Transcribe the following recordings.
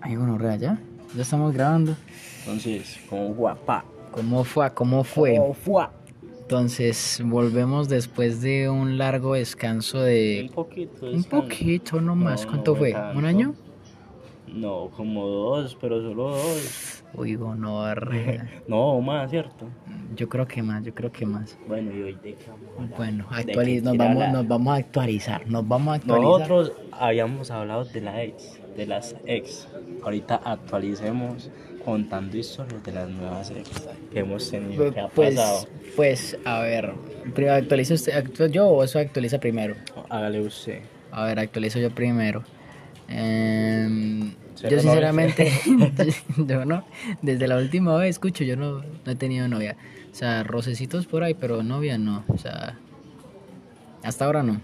Ay, bueno, ya. Ya estamos grabando. Entonces, como guapa. ¿Cómo fue? ¿Cómo fue? ¿Cómo fue? Entonces, volvemos después de un largo descanso de... Un poquito. Un descanso. poquito nomás. No, ¿Cuánto no fue? tanto. ¿Un año? No, como dos, pero solo dos. Uy, gonorrea. No, más, ¿cierto? Yo creo que más, yo creo que más. Bueno, y hoy de? Bueno, ¿De actualiz nos, vamos, nos vamos a actualizar. Nos vamos a actualizar. Nosotros habíamos hablado de la ex, de las ex. Ahorita actualicemos contando historias de las nuevas ex que hemos tenido, que ha Pues, pasado. pues, a ver. Primero actualiza usted, yo o eso actualiza primero. Hágale usted. A ver, actualizo yo primero. Cero yo sinceramente, yo no, desde la última vez escucho, yo no, no he tenido novia. O sea, rocecitos por ahí, pero novia no. O sea, hasta ahora no.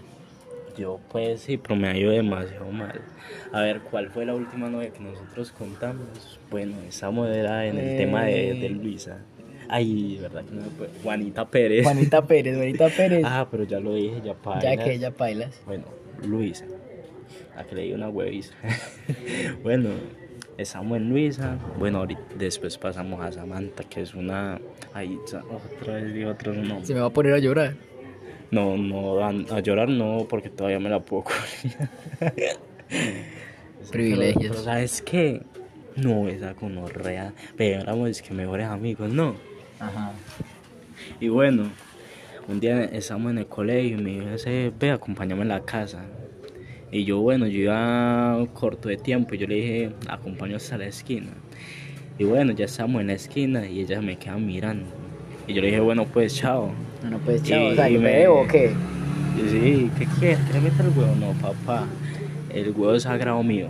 Yo pues sí, pero me ha ido demasiado mal. A ver, ¿cuál fue la última novia que nosotros contamos? Bueno, esa era en el Eh. tema de, de Luisa. Ay, verdad que no me puede- Juanita Pérez. Juanita Pérez, Juanita Pérez. Ah, pero ya lo dije, ya para. ya que ella bailas. Bueno, Luisa. A que le di una hueviza. bueno, estamos en Luisa. Bueno, ahorita, después pasamos a Samantha, que es una. Ay, sa- otra vez digo otro nombre. Se me va a poner a llorar. No, no, a, a llorar no, porque todavía me la puedo cubrir. Privilegios. Pero, ¿sabes qué? No, esa gonorrea. Pero éramos es que mejores amigos, no. Ajá. Y bueno, un día estábamos en el colegio y me dijo, ese, ve, acompáñame a la casa. Y yo, bueno, yo iba corto de tiempo y yo le dije, acompaño hasta la esquina. Y bueno, ya estamos en la esquina y ella me queda mirando. Y yo le dije, bueno, pues chao. Bueno, pues chao. Y- o sea, y ¿que me debo o qué? Sí, ¿qué quieres? ¿Que le meta el huevo? No, papá. El huevo es sagrado mío.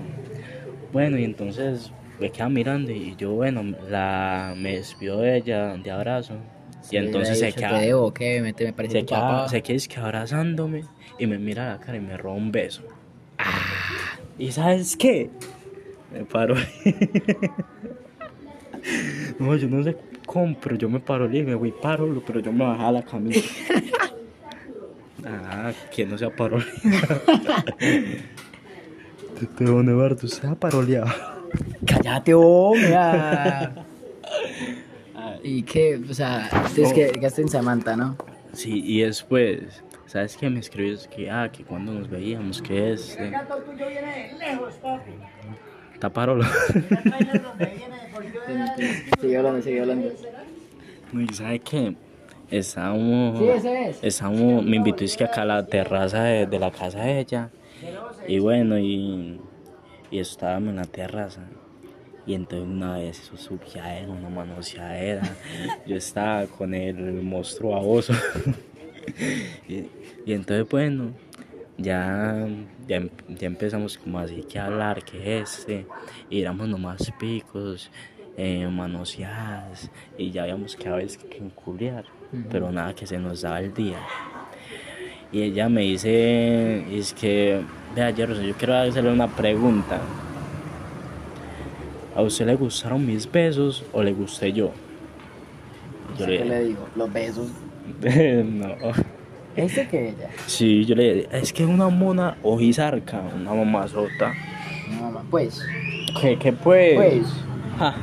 Bueno, y entonces me queda mirando y yo, bueno, la, me despido de ella de abrazo. Sí, y entonces se queda. Me, te- me parece se queda, se queda es que abrazándome y me mira a la cara y me roba un beso. ¿Y sabes qué? Me paro. no, yo no sé cómo, pero yo me paro y me voy paro, pero yo me bajaba la camisa. ah, ¿quién no se ha paroleado? Te don Eduardo, usted ha paroleado. Cállate, hombre. ah. ¿Y qué? O sea, es No. que gaste en Samantha, ¿no? Sí, y después, ¿sabes qué? Me escribió es que, ah, que cuando nos veíamos, que es. Eh, está parolo. Sigue hablando, sigue hablando. No, ¿Y sabe qué? Estábamos. Sí, ese es. Estábamos, me invitó es que acá a la terraza de, de la casa de ella. Y bueno, y, y estábamos en la terraza. Y entonces una vez eso subiadera, una manoseadera. Yo estaba con el monstruo baboso. y, y entonces bueno, ya, ya, em- ya empezamos como así que a hablar que este. Y éramos nomás picos, eh, manoseadas. Y ya habíamos quedado es que. Ujú. Pero nada que se nos daba el día. Y ella me dice, es que, vea Jerson, yo quiero hacerle una pregunta. ¿A usted le gustaron mis besos o le gusté yo? Yo ¿Qué le le digo? Los besos. no. ¿Este que ella? Sí, yo le es que es una mona ojizarca, una mamazota. No, mamá. Pues, ¿Qué, qué pues? pues. Ja,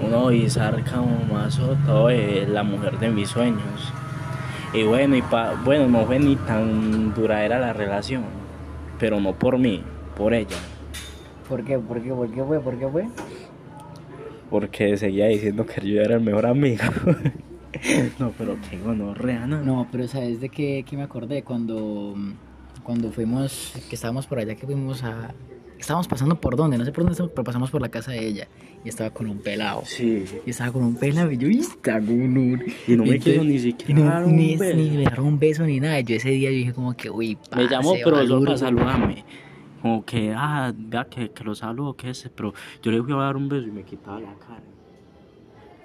una ojizarca, mamazota, oye, la mujer de mis sueños. Y bueno, y pa, bueno, no fue ni tan duradera la relación, pero no por mí, por ella. ¿Por qué? ¿Por qué? ¿Por qué fue? ¿Por qué fue? Porque seguía diciendo que yo era el mejor amigo. no, pero qué gonorrea, ¿no? No, pero ¿sabes de qué, qué me acordé? Cuando, cuando fuimos, que estábamos por allá, que fuimos a... Estábamos pasando por dónde, no sé por dónde estamos, pero pasamos por la casa de ella. Y estaba con un pelado. Sí. Y estaba con un pelado y yo, "Y está con un... Y no me quiso Entonces- ni Y siquiera no, dar un ni, beso. ni me dieron un beso ni nada. Yo ese día yo dije como que, uy, Me llamó, pero solo valuro". para saludarme. Como que, ah, vea que, que lo saludo, que ese. Pero yo le fui a dar un beso y me quitaba la cara.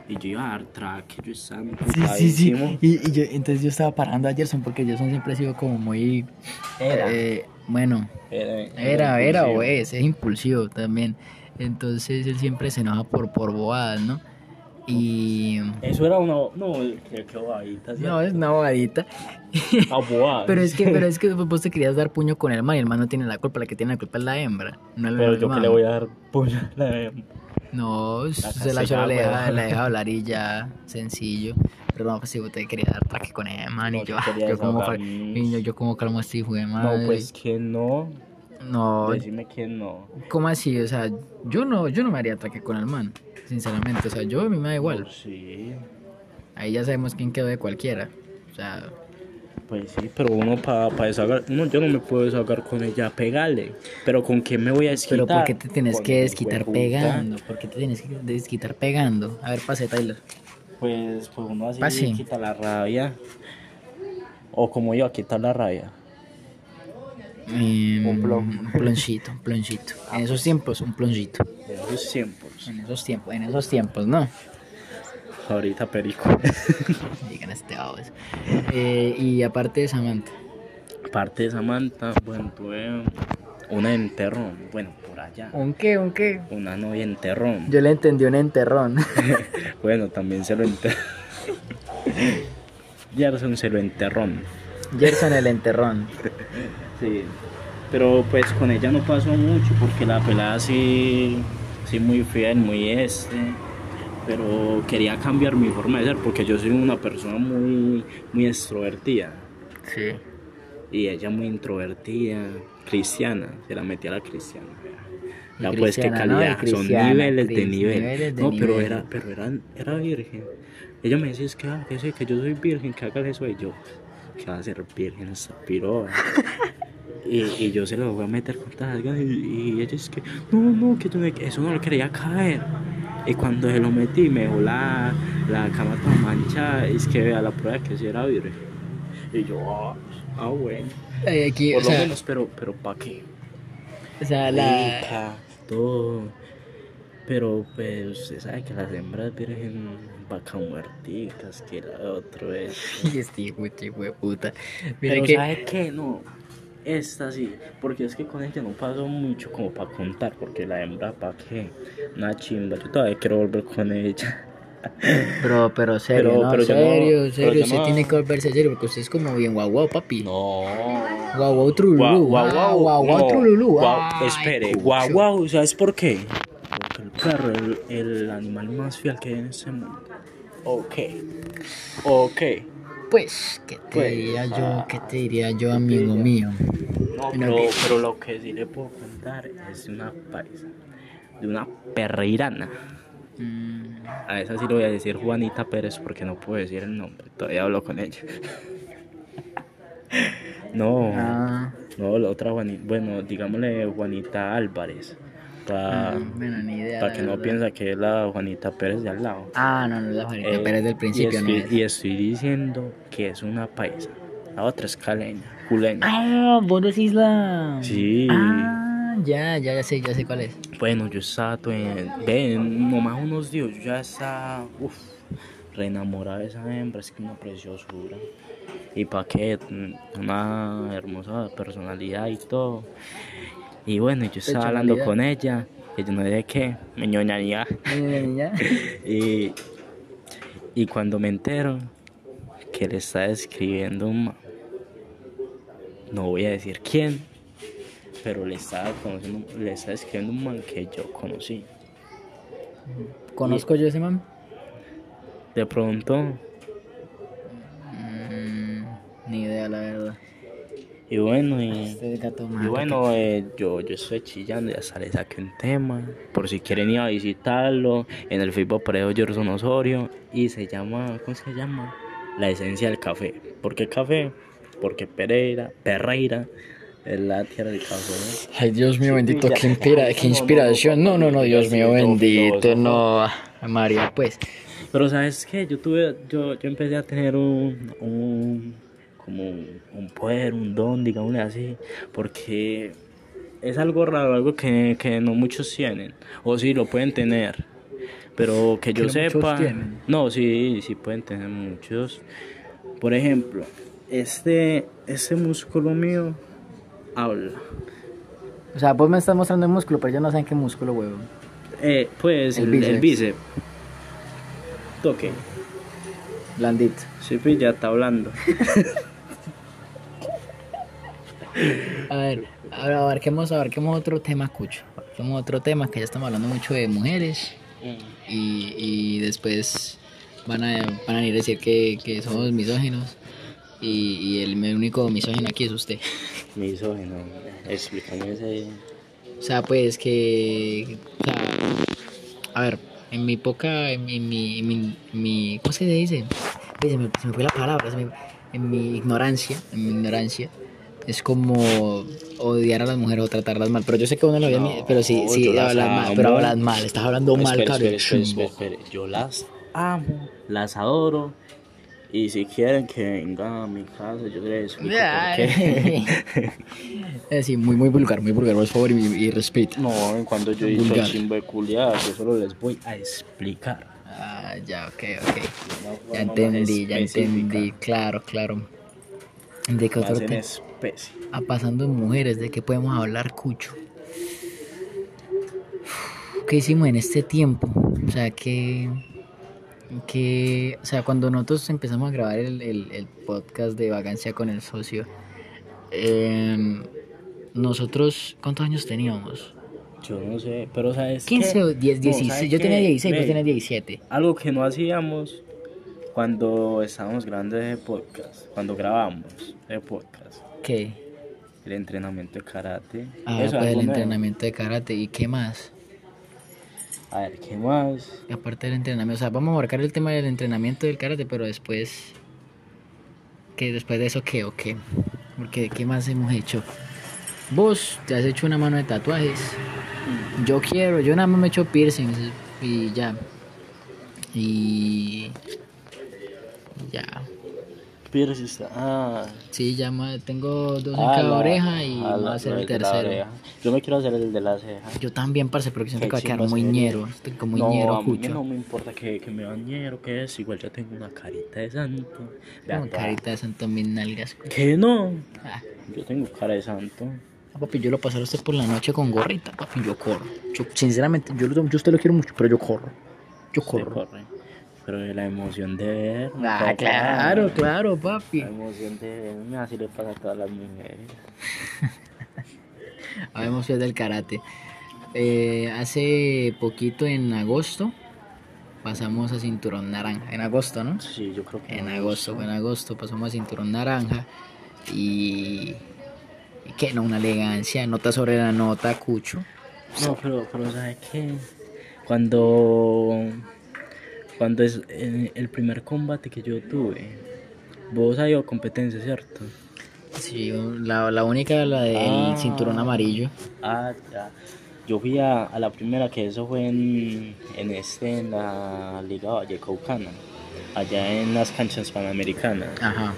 Y yo iba a dar track, yo estaba Sí, sí, sí. Y, y yo, entonces yo estaba parando a Gerson porque Gerson siempre ha sido como muy... Era. eh, bueno, Era, era, era o es, es impulsivo también. Entonces él siempre se enoja por, por bobadas, ¿no? Y... Eso era una. No, qué, qué bobadita. No, es una bobadita. Ah. Pero es que, pero es que vos te querías dar puño con el man y el man no tiene la culpa, la que tiene la culpa es la hembra. No el Pero yo que le voy a dar puño a la hembra. No, se la le deja, la deja hablar y ya, sencillo. Pero no, pues si vos te quería dar traque con el man y No, yo, yo ah, como, yo, como calmo a este hijo de madre. No, pues que no. No, Decime que no. ¿cómo así? O sea, yo no, yo no me haría traque con el man, sinceramente. O sea, yo a mí me da igual. No, sí. Ahí ya sabemos quién quedó de cualquiera. O sea, Pues sí, pero uno para pa desahogar. No, yo no me puedo desahogar con ella, pegarle. Pero ¿con qué me voy a desquitar? pero ¿por qué te tienes que desquitar pegando? ¿Por qué te tienes que desquitar pegando? A ver, pase, Tyler. Pues, pues uno así Pase. quita la rabia. O como yo, quitar la rabia. Eh, Un plon. Un plonchito, un plonchito. En esos tiempos, un plonchito. De esos tiempos. En esos tiempos, en esos tiempos, ¿no? Ahorita perico. Digan este babos. Eh, y aparte de Samantha. Aparte de Samantha, bueno, tuve una enterrón. Bueno, por allá. ¿Un qué? ¿Un qué? Una novia enterrón. Yo le entendí un enterrón. Bueno, también se lo enterró. Gerson se lo enterrón. Gerson el enterrón. Sí. Pero pues con ella no pasó mucho porque la pelada sí, sí muy fiel, muy este. Pero quería cambiar mi forma de ser porque yo soy una persona muy, muy extrovertida. Sí. Y ella muy introvertida, cristiana, se la metía a la cristiana. Ya pues qué cristiana, ¿no? Calidad, son niveles de nivel. niveles de no, pero nivel. era, pero era, era virgen. Ella me decía, es que, ah, que, que yo soy virgen, que hagas eso. Y yo, que va a ser virgen esa piroa. y, y yo se lo voy a meter con todas las ganas. Y, y ella es que, no, no, que tú no- que eso no lo quería caer. Y cuando se lo metí, me dejó la, la cama toda manchada. Y es que vea la prueba que sí era virgen. Y yo, ah, ah bueno. Eh, aquí, Por o lo sea, menos, pero, pero ¿para qué? o sea, la... Rica, todo. Pero pues usted sabe que las hembras virgen vaca muerticas, que la otro es. Y este hijo de hijo de puta. Mira Pero que... ¿sabe qué? No. Esta sí, porque es que con ella no pasó mucho como para contar, porque la hembra, ¿para qué? Una chimba, yo todavía quiero volver con ella. Pero, pero serio, Pero- ¿no? pero no- serio, serio. no- tiene que volverse serio porque usted es como bien guau guau, papi. No. Guau guau trululú. Guau, guau, ah, guau, guau guau trululú. guau, Ay, espere, guau, guau, ¿sabes por qué? Porque el perro es el, el animal más fiel que hay en este mundo. Ok, ok. Pues, ¿qué te Pues, diría yo? ah, ¿Qué te diría yo, amigo mío? No, pero, que- pero lo que sí le puedo contar es de una paisa, de una perreirana. Mm, A esa sí le voy a decir Juanita Pérez porque no puedo decir el nombre, todavía hablo con ella. No, ah, no, la otra Juanita, bueno, digámosle Juanita Álvarez, para ah, bueno, ni idea. para que no piensa que es la Juanita Pérez de al lado. Ah, no, no es la Juanita Eh, Pérez del principio, y no estoy, es. y estoy diciendo que es una paisa, la otra es caleña, culeña. Ah, vos decís la. Sí. Ah, ya, ya, ya sé, ya sé cuál es. Bueno, yo estaba, ven, nomás unos días, yo ya estaba, uff, re enamorada de esa hembra, es que una preciosura. Y pa' qué, mm, una hermosa personalidad y todo. Y bueno, yo estaba hablando con ella, y yo no sé qué, me ñoñaría. Y, y cuando me entero que le está escribiendo un no voy a decir quién, pero le estaba, conociendo, le estaba escribiendo un man que yo conocí. ¿Conozco yo ese man? De pronto, Mm, ni idea, la verdad. y bueno, y, Este gato y bueno, eh, yo, yo estoy chillando y hasta le saqué un tema, por si quieren ir a visitarlo, en el Facebook Parejo Gerson Osorio, y se llama, ¿cómo se llama? La esencia del café. ¿Por qué café? Porque Pereira, Perreira, es la tierra del café. Ay, Dios mío bendito, qué, inspira, qué No, no, inspiración. No, no, no, Dios mío no, bendito, no. ah, María, pues. Pero sabes qué, yo tuve, yo, yo empecé a tener un, un como un, un poder, un don, digámosle así, porque es algo raro, algo que, que no muchos tienen, o sí lo pueden tener, pero que yo no sepa, no, sí, sí pueden tener muchos. Por ejemplo, este, este músculo mío habla. O sea, vos me estás mostrando el músculo, pero yo no sé en qué músculo, huevo. Eh, pues El el, bíceps. el bíceps. toque. Blandito. Sí, pues ya está hablando. A ver, ahora abarquemos, abarquemos otro tema, Cucho. Abarquemos otro tema, que ya estamos hablando mucho de mujeres. Y, y después van a, van a venir a decir que, que somos misóginos. Y, y el único misógino aquí es usted. Misógino. Explícame ese. O sea, pues que. O sea, a ver, en mi poca. En mi. en mi, en mi, en mi- ¿Cómo se dice? Ay, Se me, se me fue la palabra. me- en mi ignorancia. En mi ignorancia. Es como odiar a las mujeres o tratarlas mal. Pero yo sé que uno lo odia. No, pero sí, sí, hablas mal. Pero hablas mal. Estás hablando mal, Espere, cabrón. espere, espere, espere, espere. Yo las amo, las adoro. Y si quieren que vengan a mi casa, yo les explico por qué. Eh, sí, muy, muy vulgar, muy vulgar, por favor, y, y respeto. No, cuando yo el chimbo de yo solo les voy a explicar. Ah, ya, ok, ok. Ya entendí, ya entendí, claro, claro. ¿De qué otro tema? especie. Ah, pasando en mujeres, ¿de qué podemos hablar, Cucho? ¿Qué hicimos en este tiempo? O sea, que... que o sea, cuando nosotros empezamos a grabar el, el- el podcast de Vagancia con el socio, em, nosotros, ¿cuántos años teníamos? Yo no sé, pero ¿sabes 15 qué? o 10, No, 16. ¿sabes yo tenía qué? 16, Ve, vos tenías 17. Algo que no hacíamos cuando estábamos grabando ese podcast, cuando grabamos ese podcast, ¿Qué? el entrenamiento de karate. Ah, Eso pues el nuevo. entrenamiento de karate. ¿Y qué más? A ver, ¿qué más? Aparte del entrenamiento, o sea, vamos a marcar el tema del entrenamiento del karate, pero después. ¿Qué después de eso qué o qué? Porque ¿qué más hemos hecho? Vos te has hecho una mano de tatuajes. Yo quiero, yo nada más me he hecho piercings y ya. Y. Ya. Si está. Ah, Sí, ya tengo dos en ah, cada la- oreja y ah, la- a la el tercero. Yo me quiero hacer el de la ceja. Yo también, parce, pero que siento que va a quedar muy ñero. Como no, ñero, a mí cucho. no me importa que, que me vean ñero, que es. Igual ya tengo una carita de santo. Vea. carita de santo mis nalgas. ¿Qué no? Ah, Yo tengo cara de santo. papi, yo lo pasé a usted por la noche con gorrita, papi, yo corro. Yo, sinceramente, yo, yo a usted lo quiero mucho, pero yo corro. Yo corro. Pero de la emoción de ver. Ah, claro, claro, papi. La emoción de verme, así le pasa a todas las mujeres. Habemos fiel del karate. Eh, hace poquito, en agosto, pasamos a cinturón naranja. En agosto, ¿no? Sí, yo creo que. En agosto, en agosto pasamos a cinturón naranja. Y. y que no, una elegancia, nota sobre la nota, cucho. No, pero, pero ¿sabes qué? Cuando. Cuando es el primer combate que yo tuve, vos has ido a competencia, ¿cierto? Sí, la, la única, la del Ah. cinturón amarillo. Ah, ya. Yo fui a, a la primera, que eso fue en, en este, en la Liga Vallecaucana, allá en las canchas panamericanas. Ajá.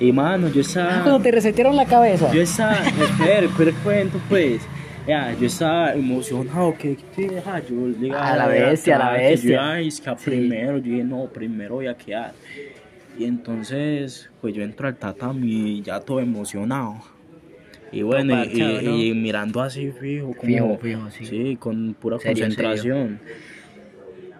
Y mano, yo estaba. Cuando te resetearon la cabeza. Yo estaba, espera, espera el cuento pues. Ya, yo estaba emocionado, que que, ajá, yo le iba A la bestia, a la bestia. Yo iba a iscar Sí. primero, yo dije, no, primero voy a quedar. Y entonces, pues yo entro al tatami ya todo emocionado. Y bueno, y, parchado, y- ¿no? y mirando así fijo, como, Fijo, fijo, sí. con pura Serio, concentración.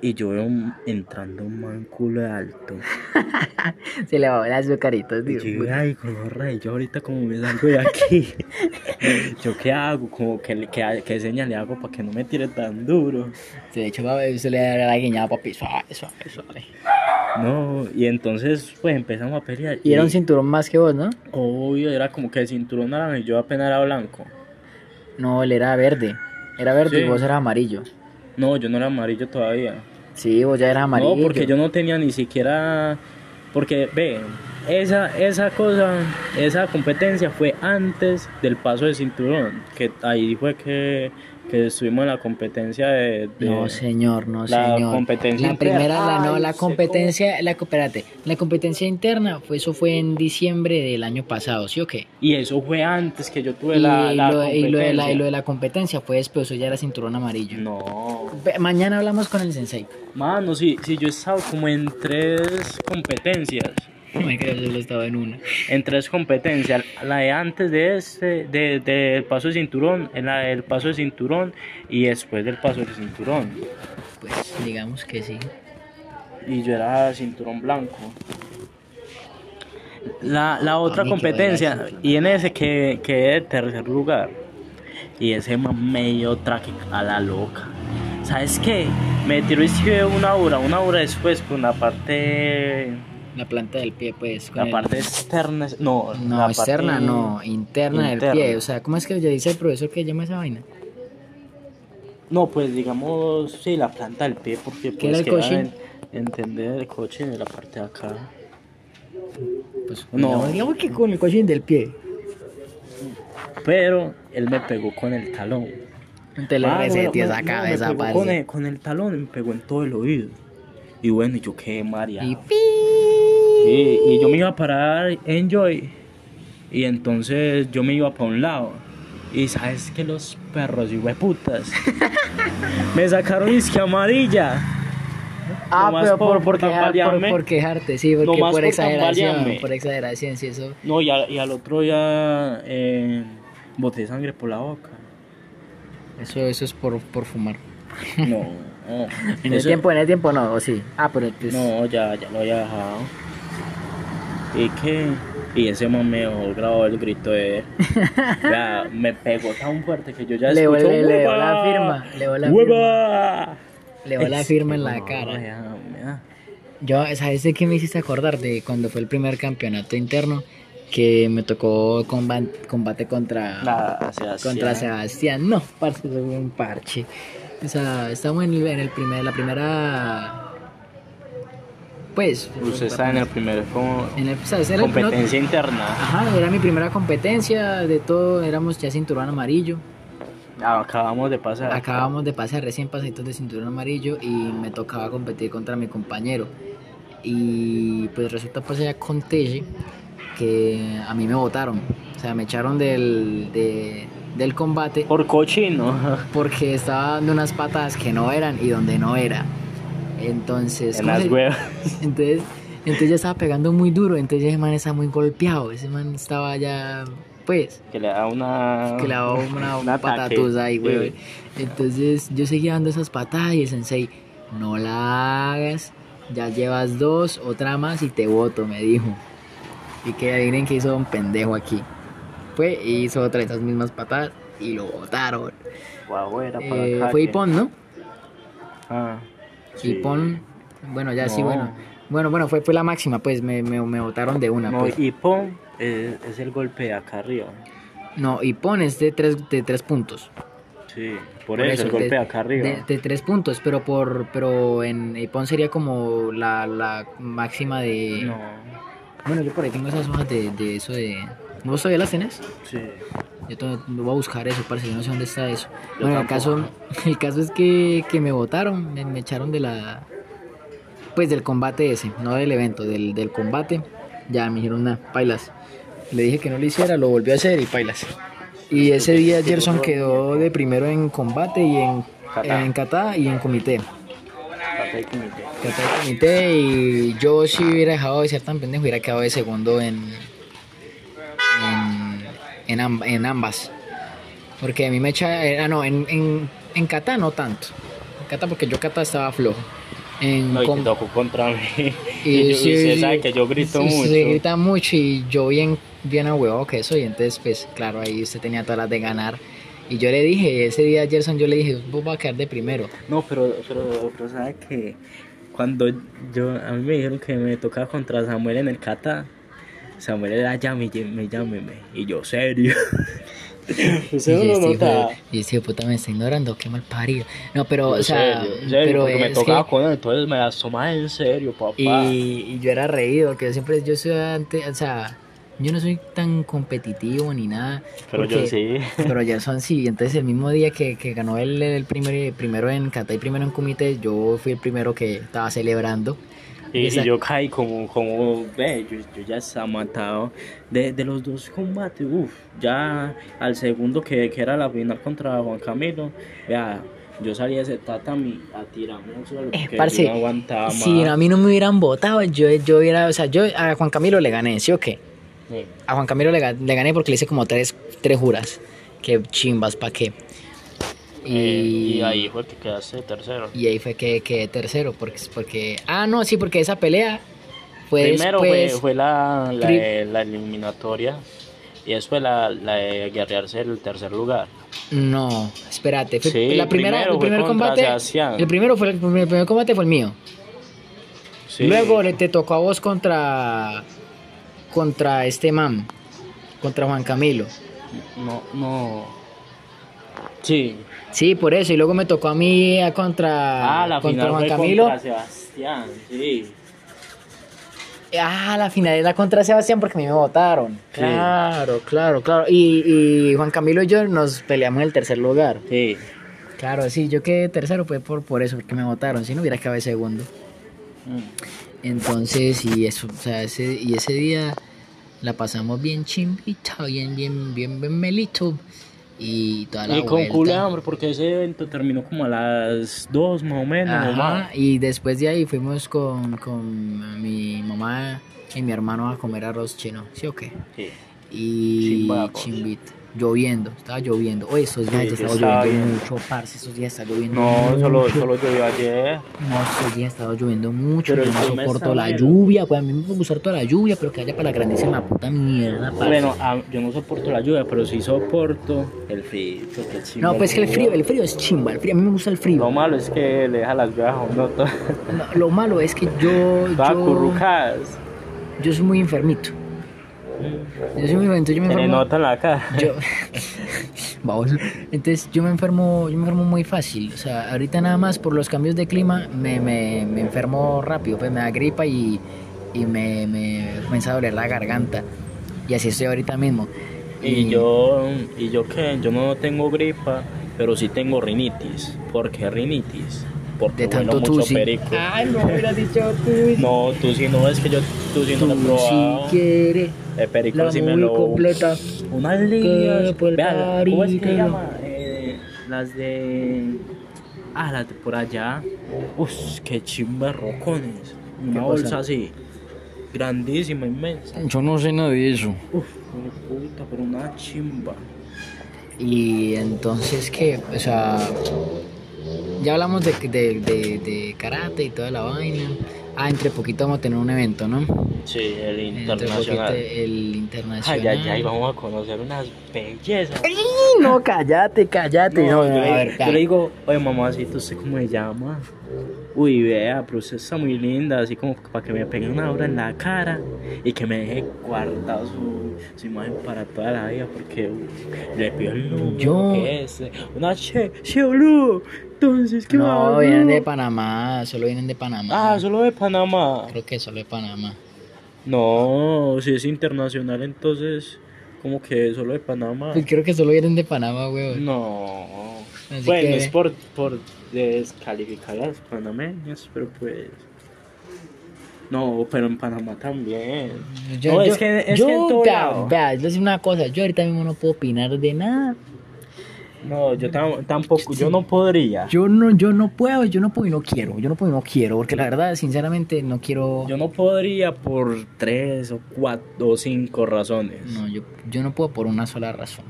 Y yo veo un- entrando un man culo alto. Se le va a las caritas, Y tío. yo digo, ay, como rey, yo ahorita como me salgo de aquí, ¿yo qué hago? Como que, que, que señal le hago para que no me tire tan duro. De hecho, se le da la guiñada, papi. Suave, suave, suave. No, y entonces pues empezamos a pelear. Y era un cinturón más que vos, ¿no? Obvio, era como que el cinturón naranja y yo apenas era blanco. No, él era verde. Era verde Sí. y vos eras amarillo. No, yo no era amarillo todavía. Sí, vos ya eras amarillo. No, porque yo no tenía ni siquiera... Porque, ve, esa, esa cosa, esa competencia fue antes del paso de cinturón. Que ahí fue que, que estuvimos en la competencia de... de- No, señor, no, La señor. competencia La interna. primera, la, no, Ay, la competencia, la, espérate, la competencia interna, fue, eso fue en diciembre del año pasado, ¿sí o qué? Y eso fue antes que yo tuve Y, la, la lo, y lo de la, y competencia. lo de la competencia fue después, eso ya era cinturón amarillo. No. Mañana hablamos con el sensei. Mano, sí, sí, yo he estado como en tres competencias. No me creo, solo estaba en una. En tres competencias. La de antes de este, de, del paso de cinturón, en la del paso de cinturón y después del paso de cinturón. Pues digamos que sí. y yo era cinturón blanco. La, la otra competencia, y en ese que quedé de tercer lugar. Y ese man me dio traque a la loca. ¿Sabes qué? Me tiró y una hora, una hora después con la parte. La planta del pie, pues. con La el- parte externa. No, No, la externa, parte- no, interna, del pie. O sea, ¿cómo es que ya dice el profesor que llama esa vaina? No, pues digamos, sí, la planta del pie, porque ¿Qué pues era el coche? en- entender el coche de la parte de acá. Pues, No. digamos, que con el cochín del pie. Pero él me pegó con el talón. Entonces le Ah, bueno, esa no, cabeza, me pegó con el, con el talón, me pegó en todo el oído. Y bueno, yo quedé mareado. Y Y, pi. Y yo me iba a parar en Joy. Y entonces yo me iba para un lado. Y sabes que los perros y hueputas me sacaron isque amarilla. Ah, pero por, por quejar- por, por quejarte, sí, porque por por exageración, por exageración, sí, eso. No, y, al- y al otro día eh, boté sangre por la boca. Eso, eso es por, por fumar. No, no. En el Eso- tiempo, en el tiempo no, o sí. Ah, pero pues, No, ya, ya lo había dejado. ¿Y qué? Y ese man me dejó grabado el grito de. Ya, me pegó tan fuerte que yo ya Le escucho le- le dio "Hueva, la firma, le dio la ¡Hueva!". dio la firma en la cara. me da. Yo, ¿sabes de qué me hiciste acordar? De cuando fue el primer campeonato interno que me tocó comba- combate contra, La Sebastián. contra Sebastián. No, parce, fue un parche. O sea, estamos en el primer, la primera. Pues. Usted está en el primer como en el- ¿sabes? Era el- no- competencia interna. Ajá, era mi primera competencia, de todo, éramos ya cinturón amarillo. Ah, Acabamos de pasar. Acabamos de pasar recién pasitos de cinturón amarillo y me tocaba competir contra mi compañero. Y pues resulta pues allá con Teje que a mí me votaron. O sea, me echaron del, de- del combate Por cochino. porque estaba dando unas patadas que no eran y donde no era. Entonces, En ¿cómo las huevas. entonces, entonces ya estaba pegando muy duro, entonces ese man estaba muy golpeado, ese man estaba ya, pues, Que le da una. que le daba una, un ataque. patatusa ahí, Sí. güey. Entonces yo seguía dando esas patadas y el sensei, no la hagas, ya llevas dos, otra más y te voto, me dijo. Y que adivinen que hizo un pendejo aquí. Fue y hizo otra de esas mismas patadas y lo votaron. Para Eh, fue Ipón, ¿no? Ah. Sí. Ipón, bueno, ya sí, No. bueno. Bueno, bueno, fue, fue la máxima, pues me, me, me votaron de una. No, pues. Ipón es, es el golpe de acá arriba. No, Ipón es de tres, de tres puntos. Sí, por, eso, el golpe de, acá arriba. De, de tres puntos, pero por pero en Ipón sería como la, la máxima de... No, Bueno, yo por ahí tengo esas hojas de, de eso de... ¿Vos todavía las tenés? sí. Yo to- voy a buscar eso, parece yo no sé dónde está eso. Yo bueno, el caso, el caso es que, que me votaron, me, me echaron de la... Pues del combate ese, no del evento, del, del combate. Ya me dijeron, nada, pailas. Le dije que no lo hiciera, lo volvió a hacer y pailas. Y ese día Gerson quedó de primero en combate y en en kata y en comité. Kata y comité. Kata y comité y yo si hubiera dejado de ser tan pendejo hubiera quedado de segundo en en, amb- en ambas. Porque a mí me echa, eh, ah no, en, en, en kata no tanto. En kata porque yo kata estaba flojo. En No, y te tocó contra mí. y Y, yo, sí, usted sí, sabe que yo grito sí, mucho. Se grita mucho y yo bien, bien ahuevado que soy. Entonces, pues, claro, ahí usted tenía todas las de ganar. Y yo le dije, ese día a Gerson, yo le dije, vos vas a quedar de primero. No, pero, pero, pero sabe que cuando yo, a mí me dijeron que me tocaba contra Samuel en el kata, Samuel era llame, llame, llámeme. Y yo, serio. Usted no y, lo este nota. y este de puta me está ignorando, qué mal parido. No, pero, o sea, serio, pero porque me tocaba que- con él, entonces me las tomaba en serio, papá. y, y yo era reído, que yo siempre, yo soy ante, o sea, yo no soy tan competitivo ni nada. pero yo porque- sí. Pero Gerson sí, entonces el mismo día que, que ganó el, el primer, primero en kata y primero en comité, yo fui el primero que estaba celebrando. Y, y yo caí como, como ve, yo, yo ya estaba matado. De, de los dos combates, uff, ya al segundo que, que era la final contra Juan Camilo, ya, yo salí de ese tatami a tirarme suelo Eh, parce, yo no aguantaba más. si a mí no me hubieran votado, yo, yo hubiera, o sea, yo a Juan Camilo le gané, ¿sí o qué? Sí. A Juan Camilo le, ga- le gané porque le hice como tres, tres juras. Qué chimbas, ¿pa' qué? Y, Eh, y ahí fue que quedaste tercero. y ahí fue que quedé tercero. Porque, porque, ah, no, sí, porque esa pelea fue Primero después. fue, fue la, la, Pri- de- la eliminatoria y después la, la de guerrearse el tercer lugar. No, espérate. Fue Sí, la primera, el primer combate. Sebastián. El primero fue el, primer, el primer combate fue el mío. Sí. Luego le te tocó a vos contra contra este man, contra Juan Camilo. No, no. Sí. Sí, por eso. Y luego me tocó a mí a contra, Ah, la contra final Juan fue Camilo. contra Sebastián, sí. Ah, la final era contra Sebastián porque a mí me votaron. Sí. Claro, claro, claro. Y, y Juan Camilo y yo nos peleamos en el tercer lugar. Sí. Claro, sí, yo quedé tercero fue por, por eso, porque me votaron. Si no hubiera quedado segundo. Mm. Entonces, y eso, o sea, ese, y ese día la pasamos bien chimbita, bien, bien, bien, bien melito. Y toda la Y con vuelta. culo de hambre, porque ese evento terminó como a las 2 más o menos. Ajá, y después de ahí fuimos con, con mi mamá y mi hermano a comer arroz chino, ¿sí o qué? Sí. Y chimbita, lloviendo, estaba lloviendo. Oye, esos días Sí, ya sí estaba estaba lloviendo bien. mucho, parce, esos días está lloviendo No, solo, mucho. solo llovió ayer. No, estos días estaba lloviendo mucho, Pero yo el no soporto la lluvia, pues a mí me puede gustar toda la lluvia, pero que haya para la grandísima puta mierda, parce. Bueno, yo no soporto la lluvia, pero sí soporto el frío. chimba no, pues que el frío, el frío es chimba, el frío, a mí me gusta el frío. Lo malo es que le deja las lluvias a uno to- No, lo malo es que yo, todas yo, yo soy muy enfermito. Yo soy muy yo me Se le enfermo. nota en la cara. Yo, baboso. Entonces yo me enfermo, yo me enfermo muy fácil. O sea, ahorita nada más por los cambios de clima me, me, me enfermo rápido, pues me da gripa y, y me, me comienza a doler la garganta. Y así estoy ahorita mismo. Y yo, y yo qué, yo no tengo gripa, pero sí tengo rinitis. ¿Por qué rinitis? Porque de tanto mucho tusi. perico. Ay, no hubieras dicho tú. No, tú sí no, es que yo tú sí no lo he probado. si quieres El perico la sí me muy lo... completa. Unas líneas. por el Vea, ¿cómo es que se llama? Eh, las de... Ah, las de por allá. Uf, qué chimba rocones. Una cosa? bolsa así. Grandísima, inmensa. Yo no sé nada de eso. Uf, qué puta, pero una chimba. Y entonces, ¿qué? O sea, ya hablamos de, de, de, karate y toda la vaina. Ah, entre poquito vamos a tener un evento, ¿no? Sí, el Entre internacional. poquito el Ay, internacional. ay, ay, vamos a conocer unas bellezas. Ay, No, cállate, cállate. No, No, yo, no, le, a ver, yo le digo, oye mamacito, ¿usted cómo se llama? Uy, vea, pero usted está muy linda, así como para que me pegue una obra en la cara y que me deje guardado su, su imagen para toda la vida, porque uy, le pido el número Yo- que es, una che, che, boludo. Entonces, ¿qué No, vienen de? Panamá, solo vienen de Panamá. Ah, solo de Panamá. Creo que solo de Panamá. No, si es internacional, entonces, como que solo de Panamá. Pues creo que solo vienen de Panamá, weón. No. Así bueno, que- es por, por descalificar a las panameñas, pero pues. No, pero en Panamá también. Yo, no, yo- es que, es yo, que en todo vea, lado. vea, les voy a decir una cosa, yo ahorita mismo no puedo opinar de nada. No, yo tam- tampoco, yo no podría. Yo no, yo no puedo, yo no puedo y no quiero, yo no puedo y no quiero, porque la verdad, sinceramente, no quiero... Yo no podría por tres o cuatro o cinco razones. No, yo, yo no puedo por una sola razón.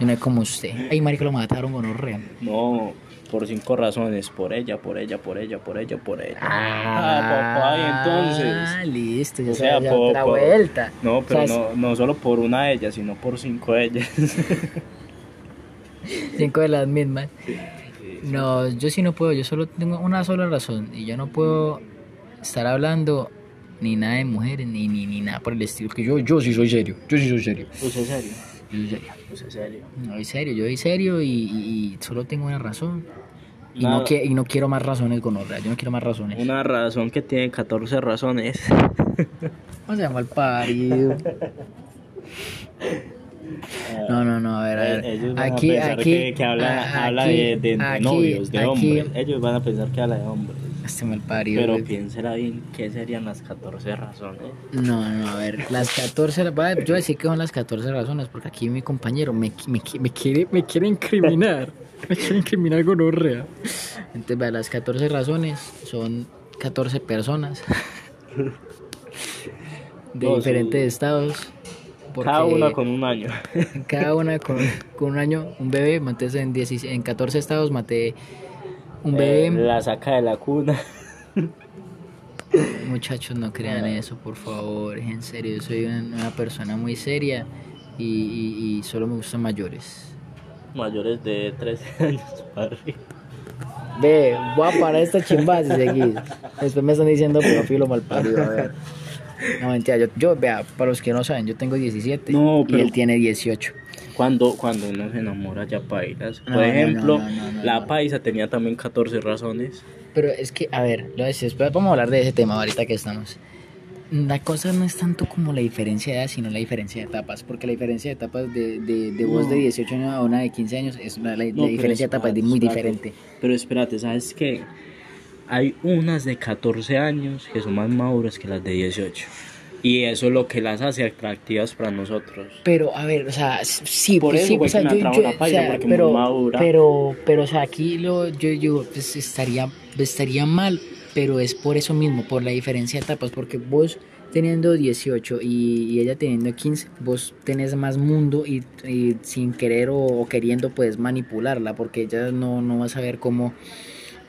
Yo no es como usted. Ay, marica, lo mataron con orrea. No, por cinco razones. Por ella, por ella, por ella, por ella, por ella. Ah, papá, y entonces. Ah, listo, ya O se sea, ya po- la po- vuelta. No, pero O sea, no, no solo por una de ellas, sino por cinco de ellas. Cinco de las mismas. No, yo sí no puedo, yo solo tengo una sola razón. Y yo no puedo estar hablando ni nada de mujeres, ni, ni, ni nada por el estilo. Que yo, yo sí soy serio, yo sí soy serio. Pues es serio, Yo soy serio. serio. No, soy serio, yo soy serio y, y- y solo tengo una razón. Y no, que, y no quiero más razones con otra, yo no quiero más razones. Una razón que tiene 14 razones. ¿Cómo se llama el parido? No, no, no, a ver, a ver. Ellos van Aquí, a pensar aquí, que, que habla, a- habla de, de- de aquí, novios, de hombres. Ellos van a pensar que habla de hombres. Este mal parido. Pero piénsela bien, ¿qué serían las 14 razones? No, no, a ver, las 14, voy a- yo voy a decir que son las 14 razones, porque aquí mi compañero me, me, me quiere, me quiere incriminar, me quiere incriminar con orrea. Entonces, vea, las 14 razones son 14 personas de No, sí. diferentes estados, Porque Cada una con un año. cada una con, con un año, un bebé, maté en, 16 en 14 estados, maté un bebé. Eh, la saca de la cuna. Muchachos, no crean eso, por favor. En serio, yo soy una, una persona muy seria y, y- y solo me gustan mayores. Mayores de 13 años para arriba. Ve, voy a parar esta chimba si seguís. Después me están diciendo pedófilo malparido. A ver. No, mentira, yo, yo, vea, para los que no saben, yo tengo 17 No, y pero- él tiene 18. Cuando, cuando uno se enamora ya pailas. Por no, ejemplo, no, la paisa tenía también 14 razones. Pero es que, a ver, lo después vamos a hablar de ese tema ahorita que estamos. La cosa no es tanto como la diferencia de edad, sino la diferencia de etapas. Porque la diferencia de etapas de, de, de vos de 18 años a una de 15 años, es una, la, la diferencia de etapas es muy diferente. Pero espérate, ¿sabes qué? Hay unas de 14 años que son más maduras que las de 18. Y eso es lo que las hace atractivas para nosotros. Pero, a ver, o sea, sí, Por pues eso sí, o sea, yo, yo- la paisa, o sea, porque muy pero, madura. pero, pero, o sea, aquí lo, yo, yo, pues estaría, estaría mal, pero es por eso mismo, por la diferencia de etapas, porque vos teniendo 18 y, y ella teniendo 15, vos tenés más mundo y, y sin querer o, o queriendo puedes manipularla, porque ella no, no va a saber cómo,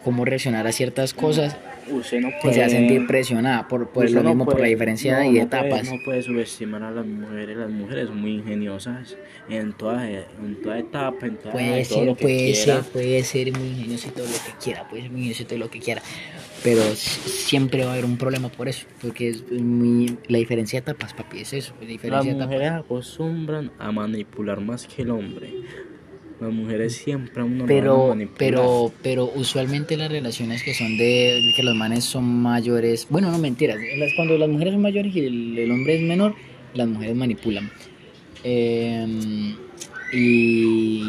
cómo reaccionar a ciertas cosas Usted no y puede... se va a sentir presionada por, por lo no mismo, por puede- la diferencia no, y no puede- etapas. no puede subestimar a las mujeres. Las mujeres son muy ingeniosas en toda, en toda etapa, en toda, Puede todo ser, lo que puede quiera. ser, puede ser muy ingenioso y todo lo que quiera, puede ser muy ingenioso y todo lo que quiera. Pero siempre va a haber un problema por eso, porque es muy... La diferencia de etapas, papi, es eso, la Las diferencia de etapas. mujeres acostumbran a manipular más que el hombre. Las mujeres siempre a uno Pero, pero, pero usualmente las relaciones que son de que los manes son mayores, bueno, no mentiras, las- cuando las mujeres son mayores y el, el hombre es menor, las mujeres manipulan. Eh, y,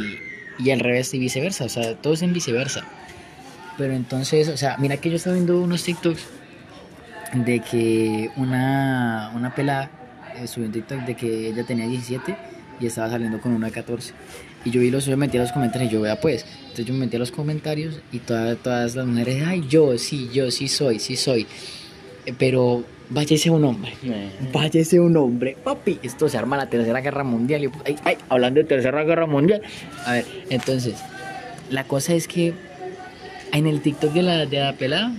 y al revés y viceversa, o sea, todo es en viceversa. Pero entonces, o sea, mira que yo estaba viendo unos TikToks de que una, una pelada eh, subió un TikTok de que ella tenía 17 y estaba saliendo con una de 14. Y yo vi los, yo me metí a los comentarios y yo vea pues. Entonces yo me metí a los comentarios y todas, todas las mujeres, ay, yo, sí, yo, sí soy, sí soy. Eh, Pero váyase un hombre. Váyase un hombre, papi. Esto se arma la tercera guerra mundial. Y, ay, ay, hablando de tercera guerra mundial. A ver, entonces, la cosa es que en el TikTok de la, de la pelada,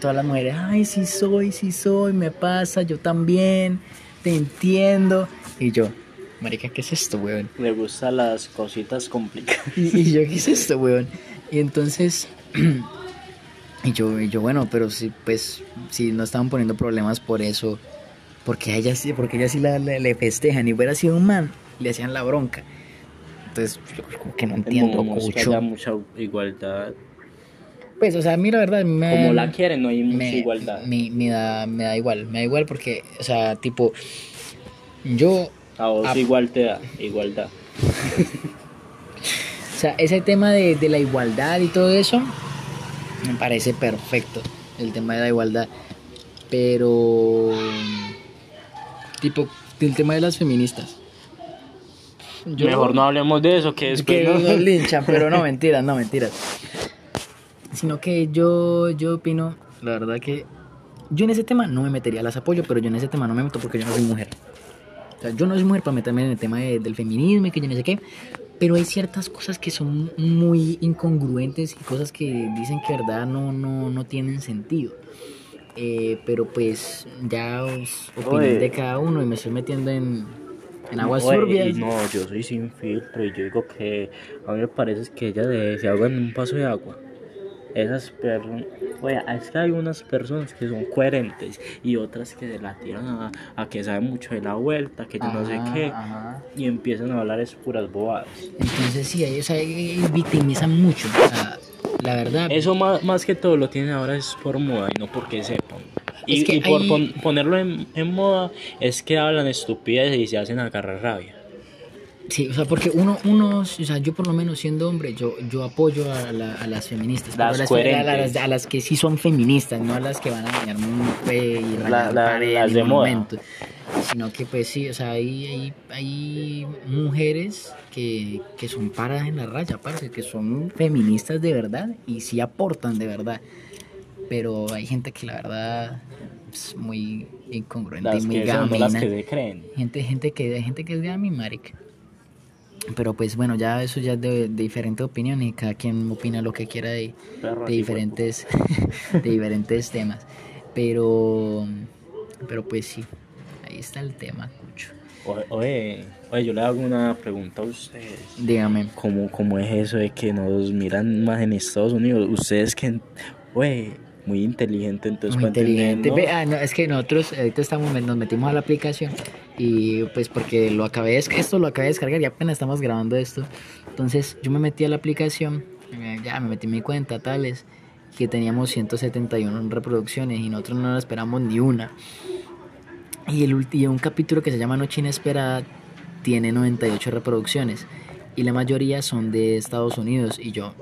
todas las mujeres, ay, sí soy, sí soy, me pasa, yo también, te entiendo. Y yo, marica, ¿qué es esto, weón? le gustan las cositas complicadas. Y, y yo, ¿qué es esto, weón? Y entonces, y yo, y yo, bueno, pero si, pues, si no estaban poniendo problemas por eso, porque a ella sí, porque ella sí la, le, le festejan, y hubiera sido un man, le hacían la bronca. Entonces, yo como que no entiendo, haya mucha igualdad. Pues, o sea, a mí la verdad me... Como la quieren, no hay mucha me, igualdad. me, me da, me da igual, me da igual porque, o sea, tipo, yo A vos Ah. igual te da, igualdad. O sea, ese tema de, de la igualdad y todo eso me parece perfecto, el tema de la igualdad. Pero, tipo, el tema de las feministas. Yo- Mejor no hablemos de eso, que después que no- nos linchan, pero no, mentiras, no, mentiras. Sino que yo, yo opino, la verdad que yo en ese tema no me metería, las apoyo, pero yo en ese tema no me meto porque yo no soy mujer. Sea, yo no soy mujer para meterme en el tema de- del feminismo y que yo no sé qué, pero hay ciertas cosas que son muy incongruentes y cosas que dicen que verdad no, no, no tienen sentido. Eh, pero pues ya Oye. de cada uno y me estoy metiendo en, en aguas turbias. No, yo soy sin filtro y yo digo que a mí me parece que ella de, se ahoga en un paso de agua. Esas personas, oye, es que hay unas personas que son coherentes y otras que se la tiran a, a que saben mucho de la vuelta, que yo no sé qué, ajá. y empiezan a hablar es puras bobadas. Entonces sí, ellos ahí victimizan mucho. O sea, la verdad. Eso más, más que todo lo tienen ahora es por moda y no porque sepan. Y, Es que y por hay- pon- ponerlo en, en moda es que hablan estupidez y se hacen agarrar rabia. Sí, o sea, porque uno, uno, o sea, yo por lo menos siendo hombre, yo, yo apoyo a, la- a las feministas. Las a las, a, las, a las que sí son feministas, no a las que van a dañar un y La- la- las de moda. Sino que pues sí, o sea, hay, hay, hay mujeres que, que son paradas en la raya, parce, que son feministas de verdad y sí aportan de verdad. Pero hay gente que la verdad es muy incongruente Las y muy que son no las gamina. que se creen. Gente, gente que, gente que es gami, marica. Pero pues bueno, ya eso ya es de, de diferente opinión y cada quien opina lo que quiera de, diferentes, de diferentes temas. Pero, pero pues sí, ahí está el tema, Cucho. Oye, oye, oye, yo le hago una pregunta a ustedes. Dígame. ¿Cómo, cómo es eso de que nos miran más en Estados Unidos? Ustedes que, oye, muy inteligente, entonces Muy inteligente. ah, no, es que nosotros ahorita estamos, nos metimos a la aplicación y pues porque lo acabé de, esto lo acabé de descargar y apenas estamos grabando esto. Entonces yo me metí a la aplicación, eh, ya me metí en mi cuenta, tales, que teníamos 171 reproducciones y nosotros no esperamos ni una. Y, el y un capítulo que se llama Noche Inesperada tiene 98 reproducciones y la mayoría son de Estados Unidos y yo,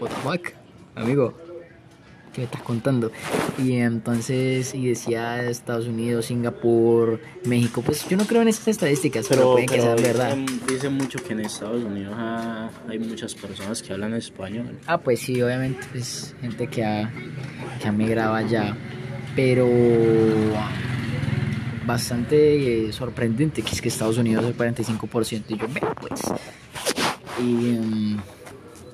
what the fuck, amigo, ¿qué me estás contando? Y entonces, y decía Estados Unidos, Singapur, México, pues yo no creo en esas estadísticas, pero, pueden que sean verdad. Dicen, mucho que en Estados Unidos ah, hay muchas personas que hablan español. Ah, pues sí, obviamente, pues gente que ha, que ha migrado allá, pero bastante eh, sorprendente que es que Estados Unidos es el 45% y yo, pues. Y. em,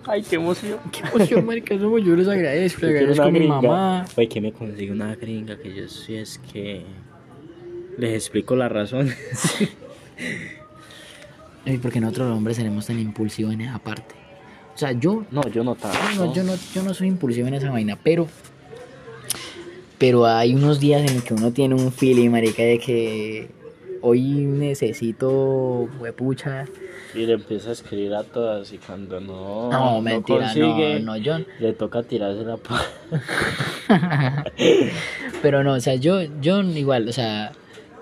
Ay, qué emoción. qué emoción, marica, somos yo les agradezco, Yo le quiero agradezco a mi gringa. mamá. Oye, que me consigue una gringa que yo sí es que les explico la razón. Y porque nosotros los hombres seremos tan impulsivos en esa parte. O sea, yo no, yo no tanto. No, no, yo no, yo no soy impulsivo en esa vaina, pero. Pero hay unos días en que uno tiene un feeling, marica, de que hoy necesito huepucha. Y le empieza a escribir a todas y cuando no, No, mentira, consigue, no, no, yo. le toca tirarse la Pero no, o sea, yo, yo igual, o sea,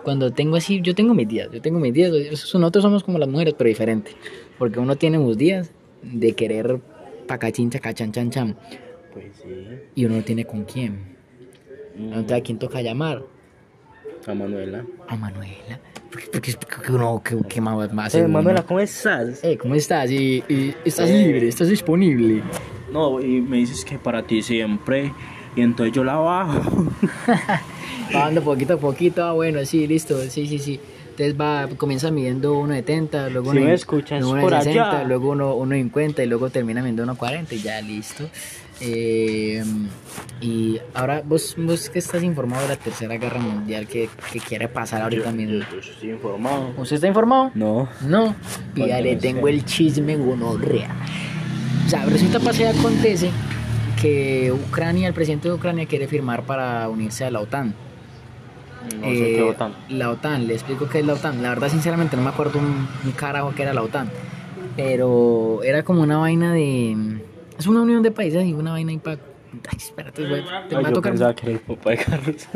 cuando tengo así, yo tengo mis días, yo tengo mis días. Nosotros somos como las mujeres, pero diferente. Porque uno tiene sus días de querer pacachín, chacachan, chan, chan. Pues sí. Y uno no tiene con quién. Mm, Entonces, ¿a quién toca llamar? A Manuela. A Manuela. Porque, porque, porque uno, ¿qué, qué más más Eh, Manuela? ¿cómo estás? Eh, ¿cómo estás? Y, y estás Eh. libre, estás disponible. No, y me dices que para ti siempre. Y entonces yo la bajo. Bajando poquito a poquito, ah, bueno, sí, listo, sí, sí, sí. Entonces va, comienza midiendo 1.70, luego Si uno- me escuchas luego por 1.60, allá. luego uno- 1.50 y luego termina midiendo 1.40 y ya listo. Eh, y ahora, ¿vos, vos que estás informado de la tercera guerra mundial que, que quiere pasar ahorita Yo- mismo. yo- yo estoy informado. ¿Usted está informado? No. No, y ya le tengo el chisme gonorrea. O sea, resulta pasa y acontece que Ucrania, el presidente de Ucrania quiere firmar para unirse a la OTAN. No sé Eh, qué votan. La OTAN, le explico qué es la OTAN. La verdad, sinceramente, no me acuerdo un, un carajo que era la OTAN. Pero era como una vaina de. Es una unión de países y una vaina y para. Ay, espérate, güey. Te Ay, va a yo tocar. pensaba que era el papá de Carlos.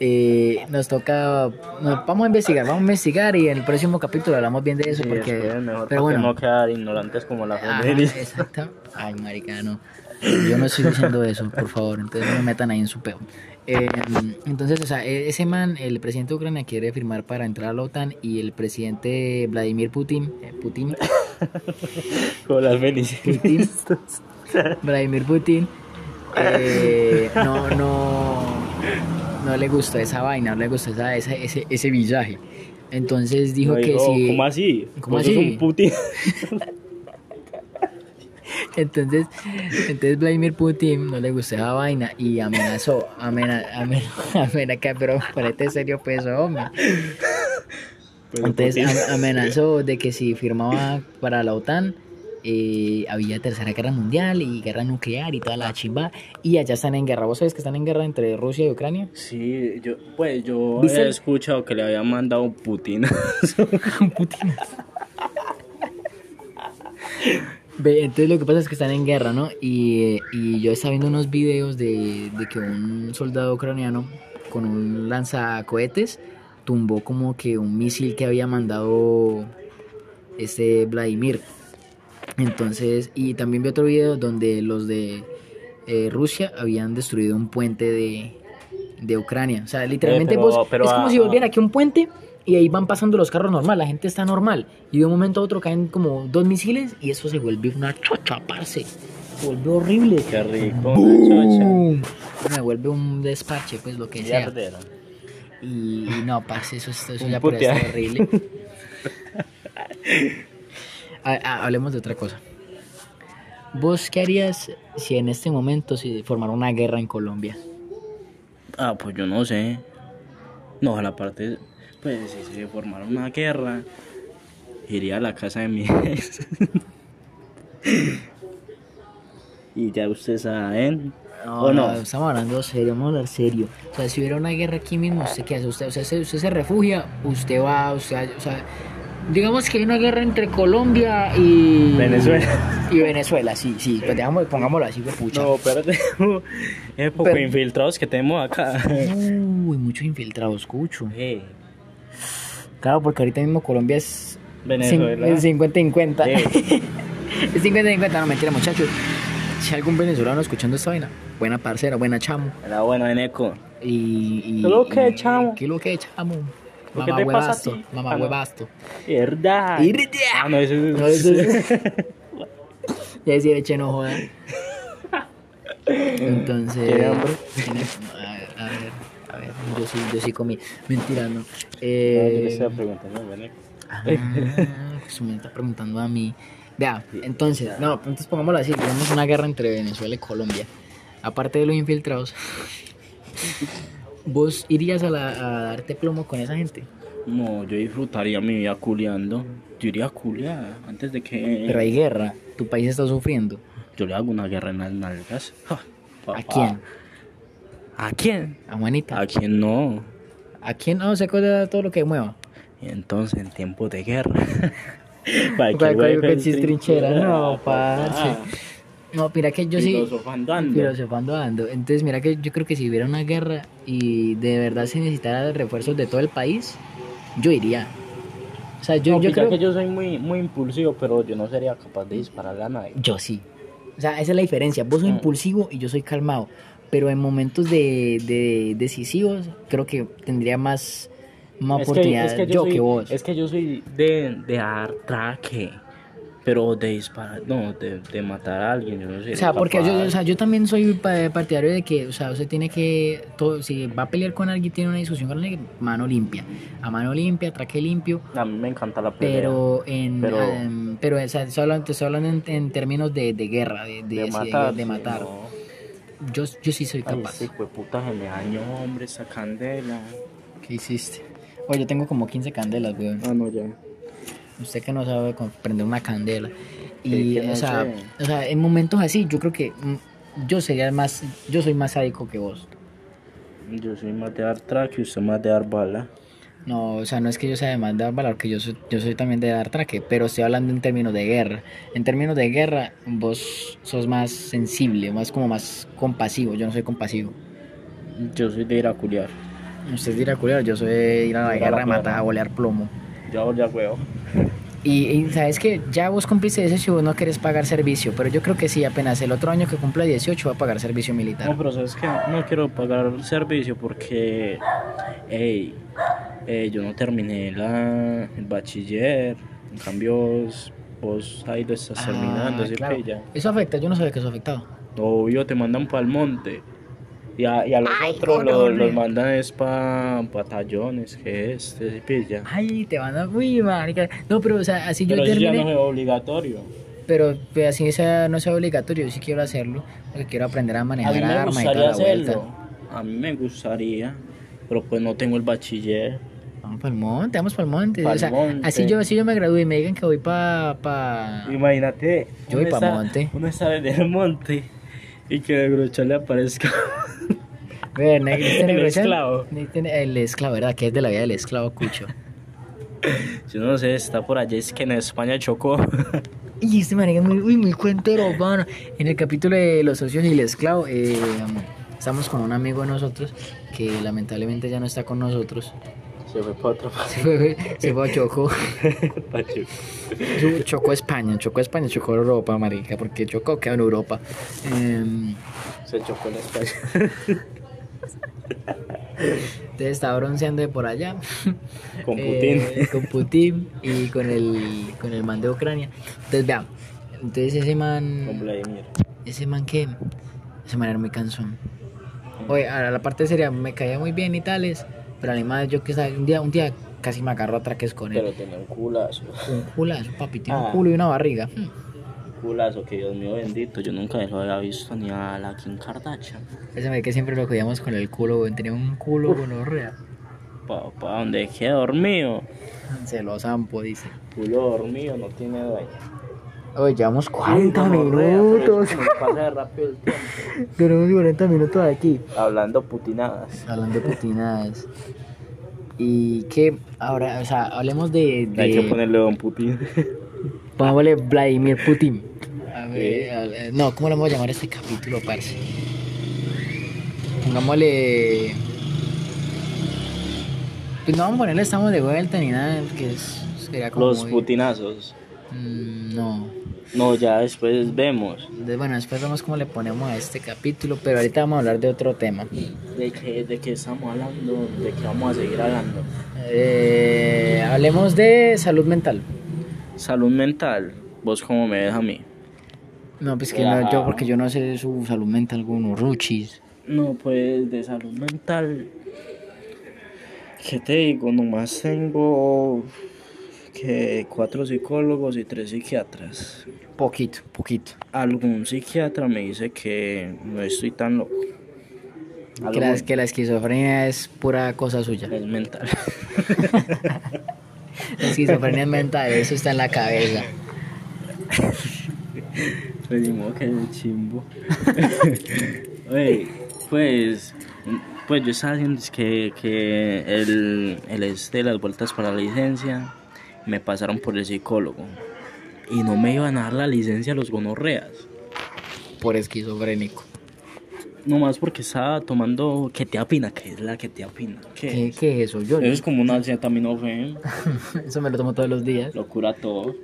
Eh, nos toca. nos- vamos a investigar, vamos a investigar y en el próximo capítulo hablamos bien de eso. Sí, porque, mejor pero para que bueno. no quedar ignorantes como la familia. exacto. Ay, marica, no. Yo no estoy diciendo eso, por favor. Entonces no me metan ahí en su peo. Eh, entonces, o sea, e- ese man, el presidente de Ucrania quiere firmar para entrar a la OTAN y el presidente Vladimir Putin, eh, Putin, Como las. Putin, Vladimir Putin, eh, no, no, no le gustó esa vaina, no le gustó esa, esa- ese, ese visaje. Entonces dijo No, que digo, si... ¿Cómo así? ¿Cómo así? un Putin. Entonces, entonces Vladimir Putin no le gustó esa vaina y amenazó, amena, amena, amenazó, pero ponete serio peso, hombre. Entonces amenazó de que si firmaba para la OTAN eh, había tercera guerra mundial y guerra nuclear y toda la chimba y allá están en guerra. ¿Vos sabés que están en guerra entre Rusia y Ucrania? Sí, yo, pues yo ¿Viste había el- escuchado que le habían mandado Putin. Putin. Ve, entonces lo que pasa es que están en guerra, ¿no? Y, eh, y yo estaba viendo unos videos de, de que un soldado ucraniano con un lanzacohetes tumbó como que un misil que había mandado este Vladimir. Entonces, y también vi otro video donde los de eh, Rusia habían destruido un puente de, de Ucrania. O sea, literalmente pero- vos- pero es como si volviera aquí un puente y ahí van pasando los carros normal, la gente está normal. Y de un momento a otro caen como dos misiles y eso se vuelve una chocha, parce. Se vuelve horrible. Qué rico, una me vuelve un despache, pues lo que sea. Y, y no, parce, eso, eso Un ya parece horrible. A- a- hablemos de otra cosa. ¿Vos qué harías si en este momento se formara una guerra en Colombia? Ah, pues yo no sé. No, a la parte. Pues si se formara una guerra, iría a la casa de mi ex. y ya ustedes saben. ¿O no? estamos hablando serio, vamos a hablar serio. O sea, si hubiera una guerra aquí mismo, ¿usted qué hace? Usted, usted, se- usted se refugia, usted va, usted, o sea, digamos que hay una guerra entre Colombia y Venezuela. Y Venezuela, sí, sí, pues digamos, pongámoslo así, pues pucha. No, espérate. es poco Pero- infiltrados que tenemos acá. Uy, muchos infiltrados, escucho. Eh, Claro, porque ahorita mismo Colombia es Venezuela. cin- es 50-50. Sí. es 50-50, no mentira, muchachos. Si algún venezolano escuchando esta vaina, buena parcera, buena chamo. Era bueno, Eneco. Y, y, ¿Qué lo que, chamo? ¿Qué lo que, chamo? ¿Por qué Mamá te pasa a huevasto, mamá no. huevasto. ¿Verdad? ¿Verdad? Ah, no, eso es. No, eso es- Ya decía eche no joda. Entonces. ¿Tiene hambre? tiene- A ver, a ver, a ver, yo sí, yo sí comí. Mentira, no. No, yo Eh, preguntando. Ah, pues me está preguntando a mí. Vea, entonces, no, entonces pongámoslo así, tenemos una guerra entre Venezuela y Colombia. Aparte de los infiltrados, ¿vos irías a, la- a darte plomo con esa gente? No, yo disfrutaría mi vida culeando. Yo iría a culear antes de que. Pero hay guerra, tu país está sufriendo. Yo le hago una guerra en las nalgas. Ja, ¿A quién? ¿A quién? ¿A Juanita? ¿A quién no? ¿A quién? No, se acuerda de todo lo que mueva. Y entonces en tiempos de guerra. Cual- hueco cual es trinchera. No, parce. No, mira que yo sí... Filosofando ando. Filosofando ando. Entonces, mira que yo creo que si hubiera una guerra y de verdad se necesitara refuerzos de todo el país, yo iría. O sea, yo, No, yo pilla creo que yo soy muy, muy impulsivo, pero yo no sería capaz de dispararle a nadie. Yo sí. O sea, esa es la diferencia. Vos sos Mm. impulsivo y yo soy calmado. Pero en momentos de, de decisivos, creo que tendría más, más Es que- oportunidad es que yo, soy, que vos. Es que yo soy de, de dar traque, pero de disparar, no, de, de matar a alguien, yo no sé. O sea, porque yo, o sea, yo también soy pa- partidario de que, o sea, usted tiene que, todo, si va a pelear con alguien, tiene una discusión con alguien, mano limpia. A mano limpia, traque limpio, A mí me encanta la pelea. pero en, Pero- em, pero o sea, estoy hablando, te estoy hablando en, en términos de, de guerra, de, de, de matar. de sí, matar. no. Yo, yo sí soy Ay, capaz. de puta se me dañó, hombre, esa candela. ¿Qué hiciste? Oye, yo tengo como 15 candelas, weón. Ah, no, ya. Usted que no sabe prender una candela. Y, o, sea, o sea, en momentos así, yo creo que mm, yo sería más, yo soy más sádico que vos. Yo soy más de dar traque y usted más de dar bala. No, o sea, no es que yo sea de más de dar valor, que yo soy, yo soy también de dar traque, pero estoy hablando en términos de guerra. En términos de guerra, vos sos más sensible, más como más compasivo. Yo no soy compasivo. Yo soy de ir a culiar. Usted es de ir a culiar, yo soy de ir a la Ir a la guerra a matar, a bolear plomo. Yo hago ya huevo. Y, y sabes que ya vos cumpliste 18 y vos no querés pagar servicio, pero yo creo que sí, apenas el otro año que cumpla 18 va a pagar servicio militar. No, pero sabes que no quiero pagar servicio porque, hey, eh, yo no terminé la, el bachiller. En cambio, vos, ahí lo estás terminando, Ah, ¿sí claro. pilla? Eso afecta, yo no sabía que eso afectaba. Obvio, te mandan para el monte. Y a, y a los Ay, otros los, mandan es para batallones, que este, ¿sí pilla? Ay, te van a... Uy, marica. No, pero o sea, así yo Pero eso ya terminé... no es obligatorio. Pero pues, así sea, no sea obligatorio, yo sí quiero hacerlo, porque quiero aprender a manejar armas y toda la vuelta. hacerlo. A mí me gustaría, pero pues no tengo el bachiller. Vamos para el monte, vamos para el monte. Pa'l o sea, monte. así yo, así yo me gradúe y me digan que voy para... Pa... Imagínate, Yo voy pa' está- monte. Uno está en el monte y que de brocha le aparezca. Ve, ne- este El ¿sí? esclavo. El esclavo, ¿verdad? Que es de la vida del esclavo cucho. Yo no sé, está por allá, es que en España chocó. Y este marica es muy, uy, muy cuentero, mano. En el capítulo de los socios y el esclavo, eh, estamos con un amigo de nosotros que lamentablemente ya no está con nosotros. Se fue para otro Se fue, se fue a. Su- Chocó España, chocó España, chocó Europa, marica, porque chocó quedó en Europa. Em, Se chocó en España. entonces estaba bronceando de por allá. Con Eh, Putin. con Putin y con el, con el man de Ucrania. Entonces, vean, entonces ese Con man, Vladimir. ese man que, ese man era muy cansón. Oye, a la parte seria me caía muy bien y tales, pero además yo que un día, un día casi me agarro a traques con él. Pero tenía un culazo. Un culazo, papi, tiene Ah. un culo y una barriga. Un culazo, que Dios mío bendito. Yo nunca lo había visto ni a la Kim Kardashian. Ese me que siempre lo cuidamos con el culo, güey. Tenía un culo con orrea. Papá, ¿dónde queda dormido? Se lo zampo, dice. Culo dormido, no tiene dueño. Oye, llevamos 40 Sí, gonorrea, pero minutos. que pasa de rápido el tiempo. Tenemos 40 minutos aquí. Hablando putinadas. Hablando putinadas. Y que ahora, o sea, hablemos de. de Hay que ponerle Don Putin. Pongámosle Vladimir Putin. A ver, Sí. a ver, no, ¿cómo le vamos a llamar a este capítulo, parce? Pongámosle. Pues no vamos a ponerle estamos de vuelta ni nada, porque es, sería como. Los muy- putinazos. Mm, no. No, ya después vemos. De- bueno, después vemos cómo le ponemos a este capítulo, pero ahorita vamos a hablar de otro tema. ¿De qué, de qué estamos hablando? ¿De qué vamos a seguir hablando? Eh, hablemos de salud mental. Salud mental. ¿Vos cómo me ves a mí? No, pues que no, yo, porque yo no sé su salud mental unos ruchis. No, pues de salud mental. ¿Qué te digo? Nomás tengo que cuatro psicólogos y tres psiquiatras. Poquito, poquito. Algún psiquiatra me dice que no estoy tan loco. Que la, Algo que la esquizofrenia es pura cosa suya. es mental. La esquizofrenia es mental, eso está en la cabeza. Pues ni modo que es chimbo. Oye, pues, pues yo estaba haciendo es que, que el, el este las vueltas para la licencia me pasaron por el psicólogo y no me iban a dar la licencia a los gonorreas. Por esquizofrénico. Nomás porque estaba tomando quetiapina, que es la quetiapina. ¿Qué, ¿Qué, es? qué es eso? Yo, Eso es como una acetaminofén, eso me lo tomo todos los días. lo cura todo.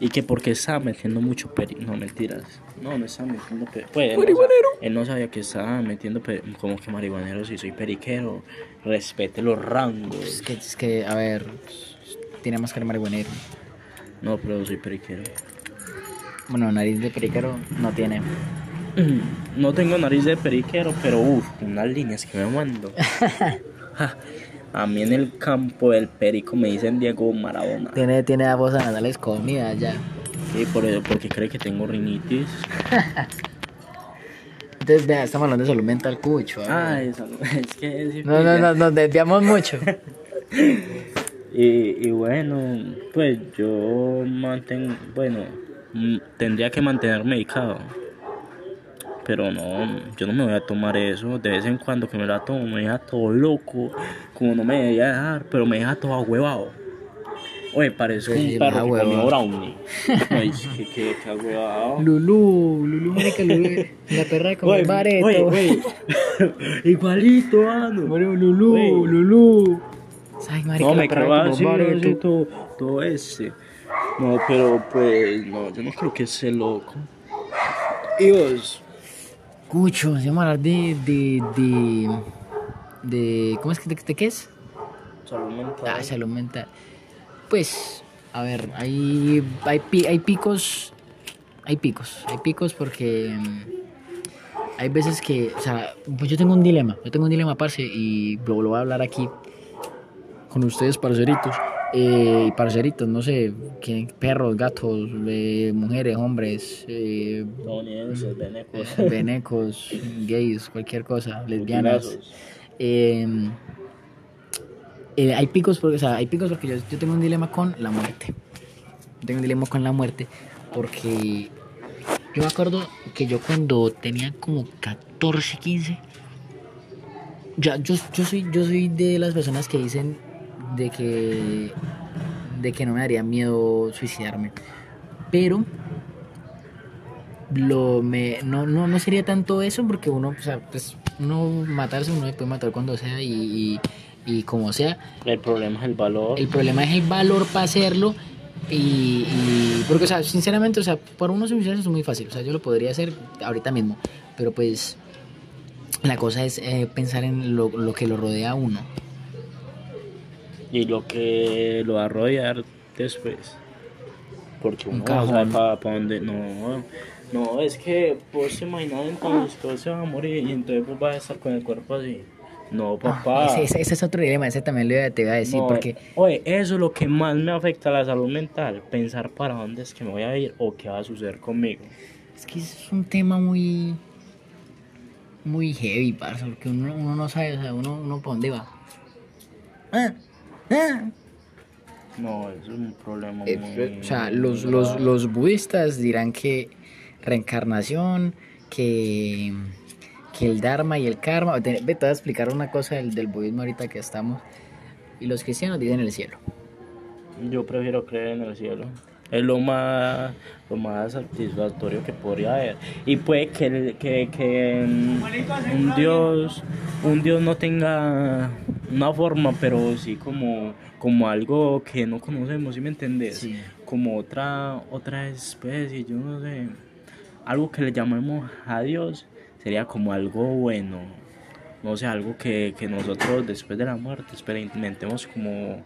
Y que porque estaba metiendo mucho peri... No, mentiras. No, no estaba metiendo peri... Pues, él, no sa- él no sabía que estaba metiendo peri- como que marihuanero si soy periquero. Respete los rangos. Es que, es que, a ver, tiene de marihuanero. No, pero soy periquero. Bueno, nariz de periquero no tiene. No tengo nariz de periquero, pero uff, unas líneas que me mando. Ja, A mí en el campo del perico me dicen Diego Maradona. Tiene, tiene voz nasales comida ya. Sí, por eso, porque cree que tengo rinitis. Entonces, vea, estamos hablando de salud mental, cucho. Ah, eso, es que es No, no, no, nos desviamos mucho. Y, y bueno, pues yo mantengo, bueno, mm, tendría que mantener medicado. Pero no, yo no me voy a tomar eso. De vez en cuando que me la tomo, me deja todo loco. Como no me debería dejar, pero me deja todo ahuevado. Oye, parece Sí, un perro que comió brownie. Ay, que, que, que ahuevado. Lulú, Lulú, marica, Lulú. La perra de comer Oye, bareto. oye, oye. Igualito, mano. Bueno, Lulú. Lulú. Ay, marica, No, me comer así, todo, todo ese. No, pero pues, no, yo no creo que sea loco. ¿Y vos? Cucho, vamos a hablar de, de, de, de, ¿cómo es que, de, de qué es? Salud mental. Ah, salud mental. Pues, a ver, hay, hay, hay picos, hay picos, hay picos porque mm, hay veces que, o sea, pues yo tengo un dilema, yo tengo un dilema, parce, y lo, lo voy a hablar aquí con ustedes, parceritos, eh, y parceritos, no sé, perros, gatos, eh, mujeres, hombres, eh, Estadounidenses, venecos. venecos, gays, cualquier cosa, lesbianas. eh, hay picos porque, o sea, hay picos porque yo, yo tengo un dilema con la muerte. Yo tengo un dilema con la muerte porque yo me acuerdo que yo cuando tenía como 14, 15, ya, yo, yo, soy, yo soy de las personas que dicen de que, de que no me daría miedo suicidarme. Pero lo me no, no, no sería tanto eso porque uno, o sea, pues uno matarse, uno se puede matar cuando sea y, y, y como sea. El problema es el valor. El problema es el valor para hacerlo. Y, y- porque, o sea, sinceramente, o sea, para uno suicidarse es muy fácil. O sea, yo lo podría hacer ahorita mismo. Pero pues la cosa es eh, pensar en lo, lo que lo rodea a uno. Y lo que lo va a rodear después. porque Un uno no sabe para dónde. No, no, es que vos te imaginas entonces que vos se va a morir y entonces vos vas a estar con el cuerpo así. No, papá. Ah, ese, es otro dilema, ese también lo te iba a decir, No, porque Oye, eso es lo que más me afecta a la salud mental. Pensar para dónde es que me voy a ir o qué va a suceder conmigo. es que es un tema muy muy heavy, parce, porque uno, uno no sabe, o sea, uno, uno para dónde va. Ah, No, es un problema Eh, o sea, los, los, los budistas dirán que reencarnación, que, que el dharma y el karma. Te, te voy a explicar una cosa del, del budismo ahorita que estamos. Y los cristianos dicen el cielo. Yo prefiero creer en el cielo. Es lo más, lo más satisfactorio que podría haber. Y puede que, el- que, que mm, un Dios un Dios no tenga una forma, pero sí como, como algo que no conocemos, ¿sí me entendés? Sí. Como otra, otra especie, yo no sé. Algo que le llamemos a Dios sería como algo bueno. No sé, algo que, que nosotros después de la muerte experimentemos como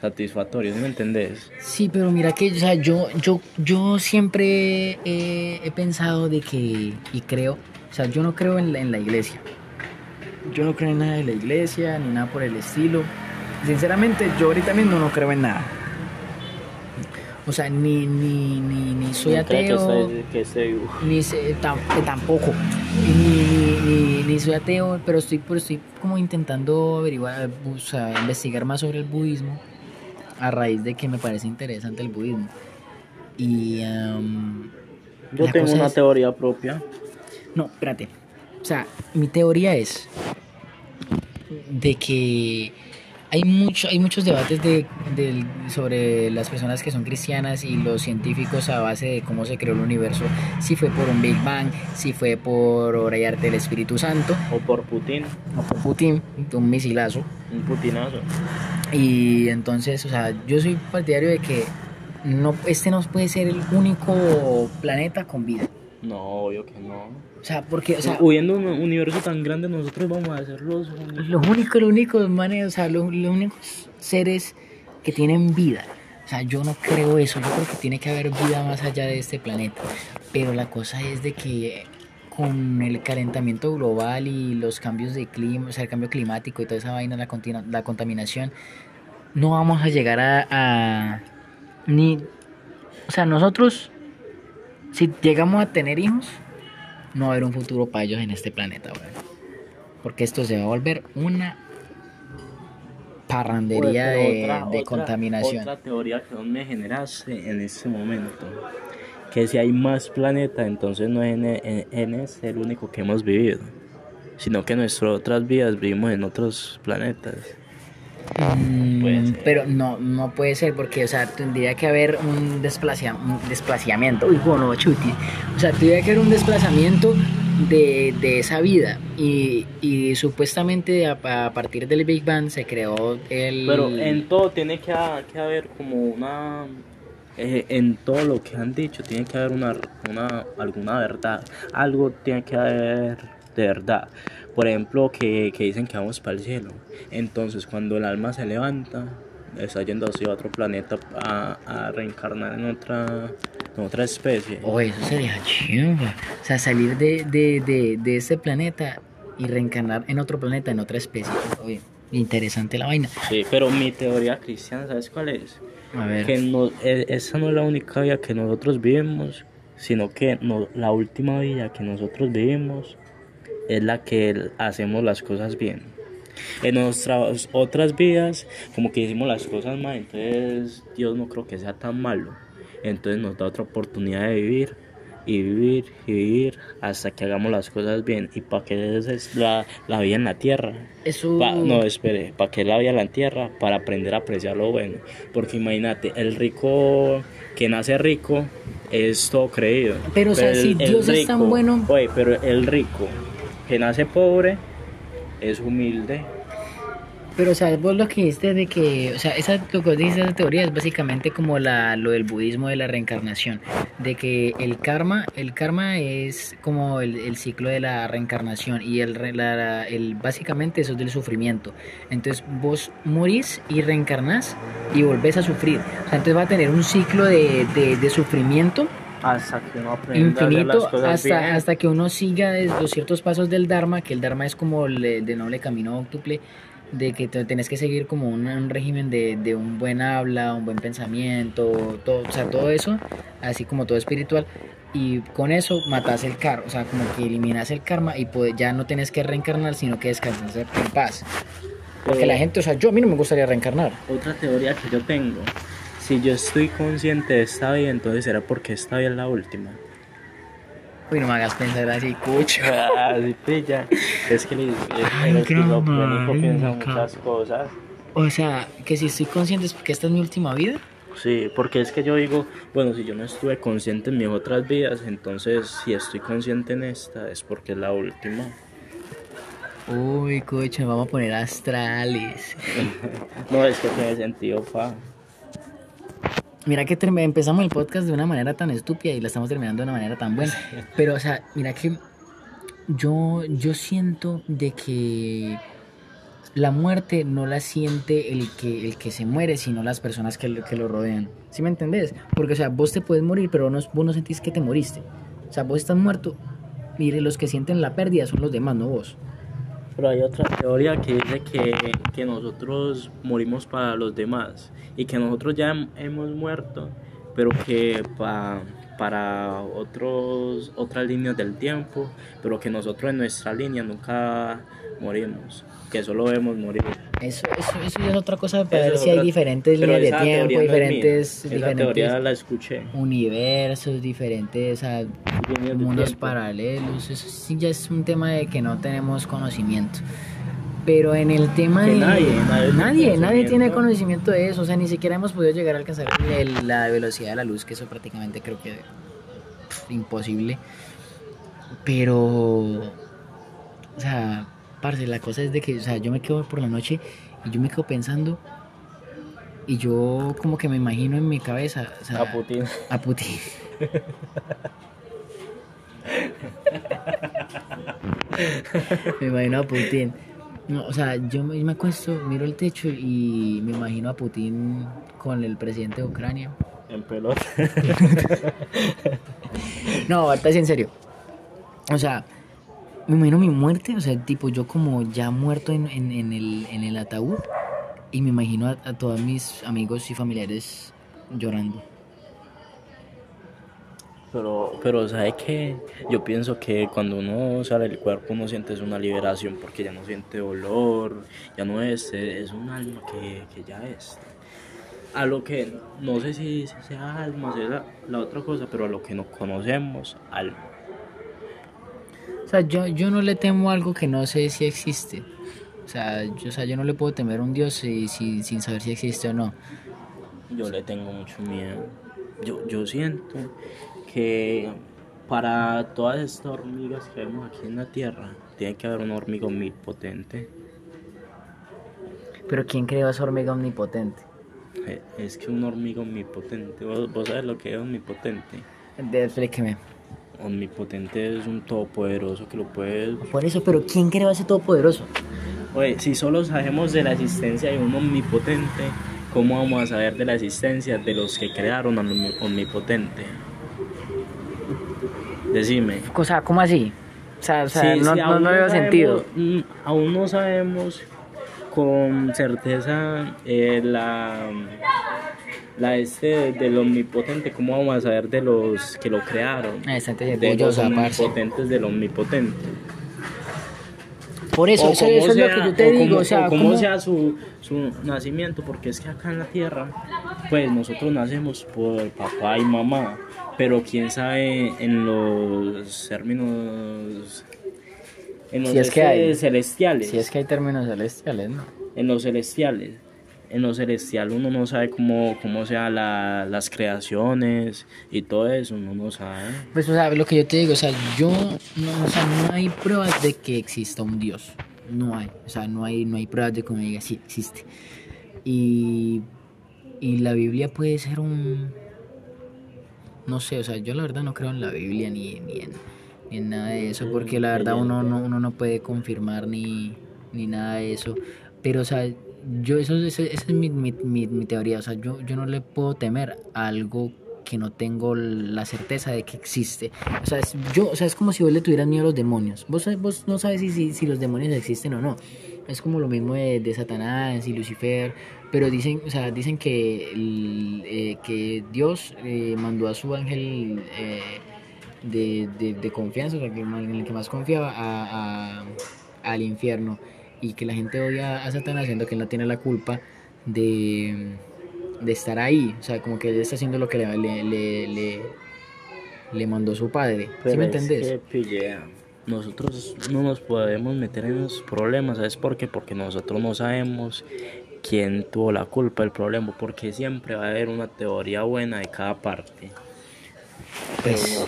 satisfactorio, ¿sí me entendés? Sí, pero mira que, o sea, yo, yo, yo siempre he, he pensado de que, y creo, o sea, yo no creo en la, en la iglesia. Yo no creo en nada de la iglesia, ni nada por el estilo. Sinceramente, yo ahorita mismo no creo en nada. O sea, ni, ni, ni, ni soy creo que ateo, que esté vivo. ni sé- tam- que tampoco. Ni, ni, ni, ni soy ateo, pero estoy, pero estoy como intentando averiguar, o sea, investigar más sobre el budismo a raíz de que me parece interesante el budismo. Y Yo tengo una es- teoría propia. no, espérate. O sea, mi teoría es de que hay mucho, hay muchos debates de, del- sobre las personas que son cristianas y los científicos a base de cómo se creó el universo, si fue por un Big Bang, si fue por obra y arte del Espíritu Santo, O por Putin. o por Putin, un misilazo. Un putinazo. Y entonces, o sea, yo soy partidario de que no, este no puede ser el único planeta con vida. No, obvio que no. O sea, porque, o sea, Huyendo un universo tan grande, nosotros vamos a ser los únicos. Los únicos, los únicos, manes, o sea, los, los únicos seres que tienen vida. O sea, yo no creo eso. Yo creo que tiene que haber vida más allá de este planeta. Pero la cosa es de que con el calentamiento global y los cambios de clima, o sea, el cambio climático y toda esa vaina, la, la contaminación, no vamos a llegar a, a ni, o sea, nosotros, si llegamos a tener hijos, no va a haber un futuro para ellos en este planeta. Porque esto se va a volver una parrandería Oye, pero de, otra- de otra- contaminación. Otra teoría que me generaste en este momento. Que si hay más planetas, entonces no es en, en, en este el único que hemos vivido. Sino que nuestras otras vidas vivimos en otros planetas. Mm, pero no, no puede ser porque, o sea, tendría que haber un, desplacia- un desplazamiento. Uy, bueno, chuti. O sea, tendría que haber un desplazamiento de, de esa vida. Y, y supuestamente a, a partir del Big Bang se creó el. Pero en todo tiene que, que haber como una... eh, en todo lo que han dicho tiene que haber una, una alguna verdad. Algo tiene que haber de verdad. Por ejemplo, que, que dicen que vamos para el cielo. Entonces, cuando el alma se levanta, está yendo hacia otro planeta a, a reencarnar en otra, en otra especie. Oh, eso sería chimba. O sea, salir de, de, de, de este planeta y reencarnar en otro planeta, en otra especie. Oye, interesante la vaina. Sí, pero mi teoría cristiana, ¿sabes cuál es? A ver. que no, e- esa no es la única vida que nosotros vivimos, sino que no, la última vida que nosotros vivimos es la que hacemos las cosas bien. En nuestras otras vidas, como que hicimos las cosas mal, entonces Dios no creo que sea tan malo. Entonces nos da otra oportunidad de vivir y vivir y vivir hasta que hagamos las cosas bien. ¿Y para qué es la, la vida en la tierra? Eso. Pa- no, espere, ¿para qué la vida en la tierra? Para aprender a apreciar lo bueno. Porque imagínate, el rico que nace rico es todo creído. Pero, o sea, si Dios es tan bueno- Oye, pero el rico que nace pobre es humilde. Pero, o sea, vos lo que dijiste de que, o sea, esa, lo que de esa teoría es básicamente como la, lo del budismo de la reencarnación, de que el karma, el karma es como el, el ciclo de la reencarnación y el, la- el, básicamente eso es del sufrimiento. Entonces vos morís y reencarnás y volvés a sufrir. O sea, entonces va a tener un ciclo de, de, de sufrimiento Hasta que uno a infinito cosas hasta, bien. hasta que uno siga los ciertos pasos del Dharma, que el Dharma es como el de noble camino óctuple, de que te- tenés que seguir como un, un régimen de, de un buen habla, un buen pensamiento, todo, o sea, todo eso, así como todo espiritual. Y con eso matas el karma, o sea, como que eliminas el karma y puede- ya no tenés que reencarnar, sino que descansar en paz. Porque Eh, la gente, o sea, yo a mí no me gustaría reencarnar. Otra teoría que yo tengo, si yo estoy consciente de esta vida, entonces será porque esta vida es la última. Uy, no me hagas pensar así, cucho. Ah, sí, pilla. Es que el, el piensa muchas cosas. O sea, que si estoy consciente es porque esta es mi última vida. Sí, porque es que yo digo, bueno, si yo no estuve consciente en mis otras vidas, entonces si estoy consciente en esta es porque es la última. Uy, coche, vamos a poner astrales. No, es que tiene sentido, pa. Mira que empezamos el podcast de una manera tan estúpida y la estamos terminando de una manera tan buena. Pero, o sea, mira que yo, yo siento de que la muerte no la siente el que, el que se muere, sino las personas que, que lo rodean. ¿Sí me entendés? Porque, o sea, vos te puedes morir, pero no, vos no sentís que te moriste. O sea, vos estás muerto. Mire, los que sienten la pérdida son los demás, no vos. Pero hay otra teoría que dice que, que nosotros morimos para los demás y que nosotros ya hem- hemos muerto, pero que pa- para otros, otras líneas del tiempo, pero que nosotros en nuestra línea nunca morimos, que solo vemos morir. Eso, eso, eso ya es otra cosa ver es si hay diferentes líneas de tiempo, no es diferentes, la escuché. universos, diferentes mundos paralelos. Eso sí ya es un tema de que no tenemos conocimiento. Pero en el tema Que de nadie, nadie tiene nadie, nadie tiene conocimiento. conocimiento de eso. O sea, ni siquiera hemos podido llegar a alcanzar el- la velocidad de la luz, que eso prácticamente creo que pff, imposible. Pero, o sea, parce, la cosa es de que, o sea, yo me quedo por la noche y yo me quedo pensando y yo como que me imagino en mi cabeza, o sea, A Putin. a Putin. me imagino a Putin. No, o sea, yo me, me acuesto, miro el techo y me imagino a Putin con el presidente de Ucrania. En pelota. No, ahorita sí en serio. O sea, me imagino mi muerte, o sea, tipo yo como ya muerto en, en, el, en el ataúd y me imagino a, a todos mis amigos y familiares llorando. Pero, pero ¿sabe qué? Yo pienso que cuando uno sale del cuerpo uno siente una liberación porque ya no siente dolor, ya no es, es un alma que, que ya es. A lo que, no sé si sea alma, sea la, la otra cosa, pero a lo que nos conocemos, alma. O sea, yo, yo no le temo algo que no sé si existe. O sea, yo, o sea, yo no le puedo temer a un Dios si- si- sin saber si existe o no. Yo le tengo mucho miedo. Yo, yo siento que para todas estas hormigas que vemos aquí en la Tierra, tiene que haber una hormiga omnipotente. Pero ¿quién creó esa hormiga omnipotente? Eh, Es que una hormiga omnipotente, ¿vos, vos sabes lo que es omnipotente? De, explíqueme. Omnipotente es un todopoderoso que lo puede... Por eso, pero ¿quién creó a ese todopoderoso? Oye, si solo sabemos de la existencia de un omnipotente, ¿cómo vamos a saber de la existencia de los que crearon al omni- omnipotente? Decime. O sea, ¿cómo así? O sea, o sea Sí, no, sí, no, no veo sabemos- sentido. mm, Aún no sabemos con certeza eh, la, la este del omnipotente, ¿cómo vamos a saber de los que lo crearon? Ah, de de los omnipotentes del omnipotente. Por eso, O eso, eso es lo sea- que yo te o digo. cómo- o sea, o cómo ¿cómo- sea su, su nacimiento, porque es que acá en la tierra, pues nosotros nacemos por papá y mamá, pero quién sabe en los términos, en los Si es que hay. este, celestiales, Si es que hay términos celestiales, ¿no? en los celestiales. En lo celestial uno no sabe cómo, cómo sean la- las creaciones y todo eso, uno no sabe. Pues, o sea, lo que yo te digo, o sea, yo, no, o sea, no hay pruebas de que exista un Dios. no hay, o sea, no hay, no hay pruebas de que uno diga, sí, existe. Y, y la Biblia puede ser un, no sé, o sea, yo la verdad no creo en la Biblia ni, ni, en, ni en nada de eso, porque la verdad uno no, uno no puede confirmar ni, ni nada de eso. Pero, o sea, yo, eso, esa es mi, mi, mi, teoría, o sea, yo, yo no le puedo temer a algo que no tengo la certeza de que existe. O sea, es, yo, o sea, es como si vos le tuvieras miedo a los demonios. Vos, vos no sabes si, si, si los demonios existen o no. Es como lo mismo de, de Satanás y Lucifer. Pero dicen, o sea, dicen que, eh, que Dios eh, mandó a su ángel eh, de, de, de, confianza, o sea, en el que más confiaba, a, al infierno. Y que la gente odia a Satanás, siendo que él no tiene la culpa de de estar ahí, o sea, como que él está haciendo lo que le, le, le, le, mandó su padre. Pero ¿Sí me es entendés? que, nosotros no nos podemos meter en los problemas, ¿sabes por qué? Porque nosotros no sabemos quién tuvo la culpa del problema, porque siempre va a haber una teoría buena de cada parte. Pues,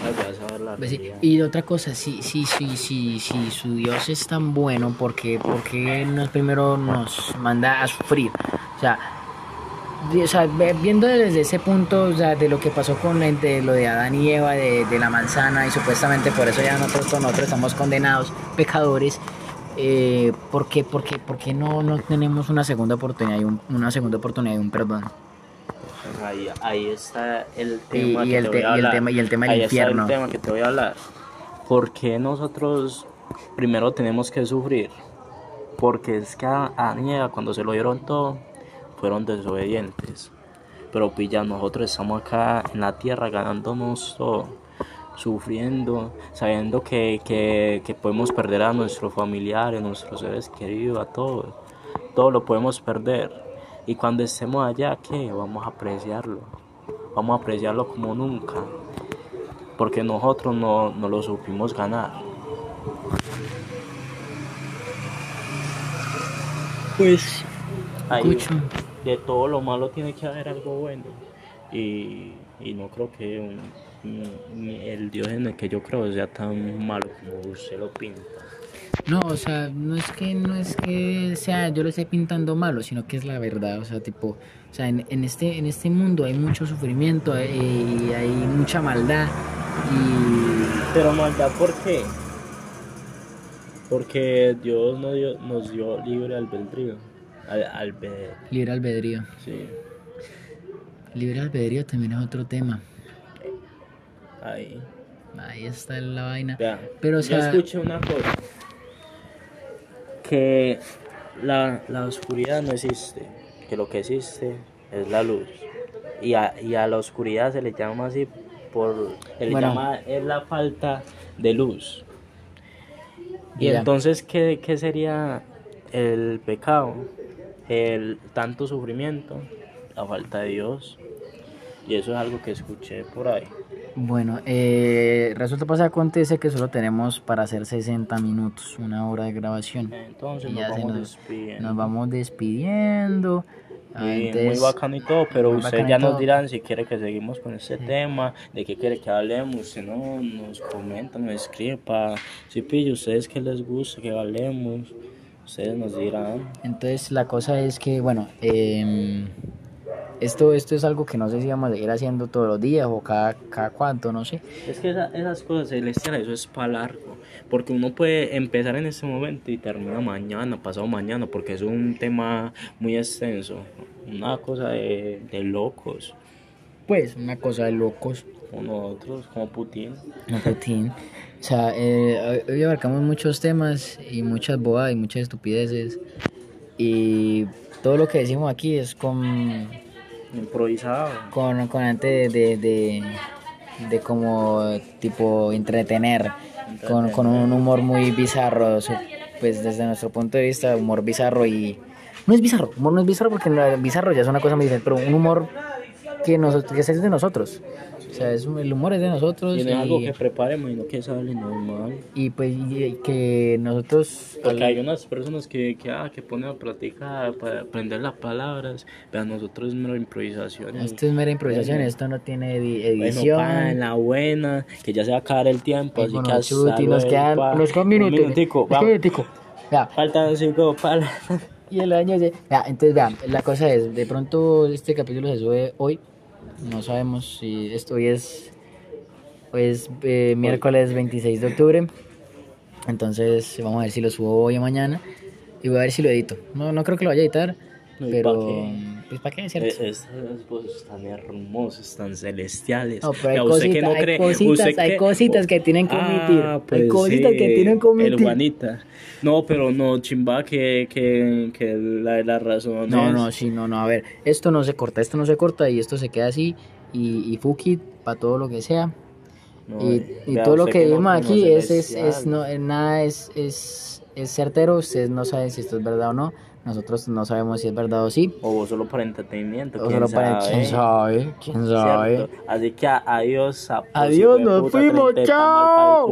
Pues sí. Y otra cosa, si sí, sí, sí, sí, su Dios es tan bueno, porque porque nos primero nos manda a sufrir? O sea, o viendo desde ese punto, o sea, de lo que pasó con de lo de Adán y Eva, de, de la manzana, y supuestamente por eso ya nosotros, nosotros estamos condenados, pecadores, eh, ¿por qué, por qué- por qué no, no tenemos una segunda oportunidad y un- una segunda oportunidad y un perdón? Ahí, ahí está el tema y que el te voy a y el hablar. tema- y el tema del Ahí infierno. Está el tema que te voy a hablar. Porque nosotros primero tenemos que sufrir. Porque es que a Eva, cuando se lo dieron todo, fueron desobedientes. Pero pilla, nosotros estamos acá en la tierra ganándonos todo, sufriendo, sabiendo que, que, que podemos perder a nuestros familiares, nuestros seres queridos, a todos. Todo lo podemos perder. Y cuando estemos allá, ¿qué? Vamos a apreciarlo. Vamos a apreciarlo como nunca. Porque nosotros no, no lo supimos ganar. Pues, Ahí, de todo lo malo tiene que haber algo bueno. Y, y no creo que un- un- el Dios en el que yo creo sea tan malo como usted lo pinta. No, o sea, no es que no es que sea yo lo esté pintando malo, sino que es la verdad, o sea, tipo, o sea, en, en este en este mundo hay mucho sufrimiento eh, y hay mucha maldad y Pero maldad, ¿por qué? Porque Dios nos dio, nos dio libre albedrío. Al, albe- libre albedrío. sí, Libre albedrío también es otro tema. ahí. Ahí está la vaina. Vea, Pero, o yo sea- escuché una cosa. Que la, la oscuridad no existe. Que lo que existe es la luz. Y a, y a la oscuridad se le llama así por... Se le Bueno. llama... Es la falta de luz. Y entonces, ¿qué, ¿qué sería el pecado? El tanto sufrimiento, la falta de Dios. Y eso es algo que escuché por ahí. Bueno, eh, resulta pasa acontece que solo tenemos para hacer 60 minutos, una hora de grabación. Entonces nos vamos nos- despidiendo. Nos vamos despidiendo. Sí, entonces- muy bacano y todo, pero y ya nos dirán si quiere que seguimos con este tema, de qué quiere que hablemos, usted no nos comenta, nos escribe para si pillo, ustedes que les gusta que hablemos, ustedes nos dirán. Entonces la cosa es que, bueno, em, esto, esto es algo que no sé si vamos a seguir haciendo todos los días o cada, cada cuánto, no sé. Es que esa- esas cosas celestiales, eso es para largo, porque uno puede empezar en este momento y termina mañana, pasado mañana, porque es un tema muy extenso, una cosa de, de locos, Pues una cosa de locos, como nosotros, como Putin. no Putin. O sea, eh, hoy abarcamos muchos temas y muchas bobadas y muchas estupideces. Y todo lo que decimos aquí es con, improvisado. con, con antes de, de, de, como tipo entretener, con, con un humor muy bizarro, pues desde nuestro punto de vista, humor bizarro y... No es bizarro, humor no es bizarro porque bizarro ya es una cosa muy diferente, pero un humor que, nosotros, que es de nosotros. O sea, es, un- el humor es de nosotros Y no es algo que preparemos y no que sale normal. y pues y que nosotros... Porque hay unas personas que, que, ah, que ponen a practicar para aprender las palabras, pero a nosotros es mera improvisación. Esto es mera improvisación, esto no tiene edi- Bueno, edición. pa, en la buena, que ya se va a acabar el tiempo, así que hasta chuti, nos luego, quedan pa. nos quedan Un minutos. minutico, vamos. minutico. Vea, Faltan cinco palas. y el año de... Vea, entonces, vean, la cosa es, de pronto este capítulo se sube hoy. No sabemos si esto hoy es... Hoy es eh, miércoles 26 de octubre. Entonces, vamos a ver si lo subo hoy o mañana. Y voy a ver si lo edito. No, no creo que lo vaya a editar. No, ¿y pero... Pues, ¿para qué? ¿Cierto? Eh, Estas voces tan hermosas, tan celestiales. No, pero hay, Ya, usted que no hay cree- cositas, usted hay que- cositas que tienen que omitir. Ah, hay pues cositas sí, que tienen que omitir. El Juanita. No, pero no, chimba, que, que, que la, la razón No, es- no, sí, no, no. A ver, esto no se corta, esto no se corta y esto se queda así. Y, y Fuki para todo lo que sea. no, y y todo lo que no vimos aquí es, es, es, no, eh, nada es, es, es certero. Ustedes no saben si esto es verdad o no. Nosotros no sabemos si es verdad o sí. O solo para entretenimiento. O quién solo para sabe, quién sabe, quién sabe. ¿cierto? Así que adiós. sapos, Adiós, nos fuimos, 30 mal chao.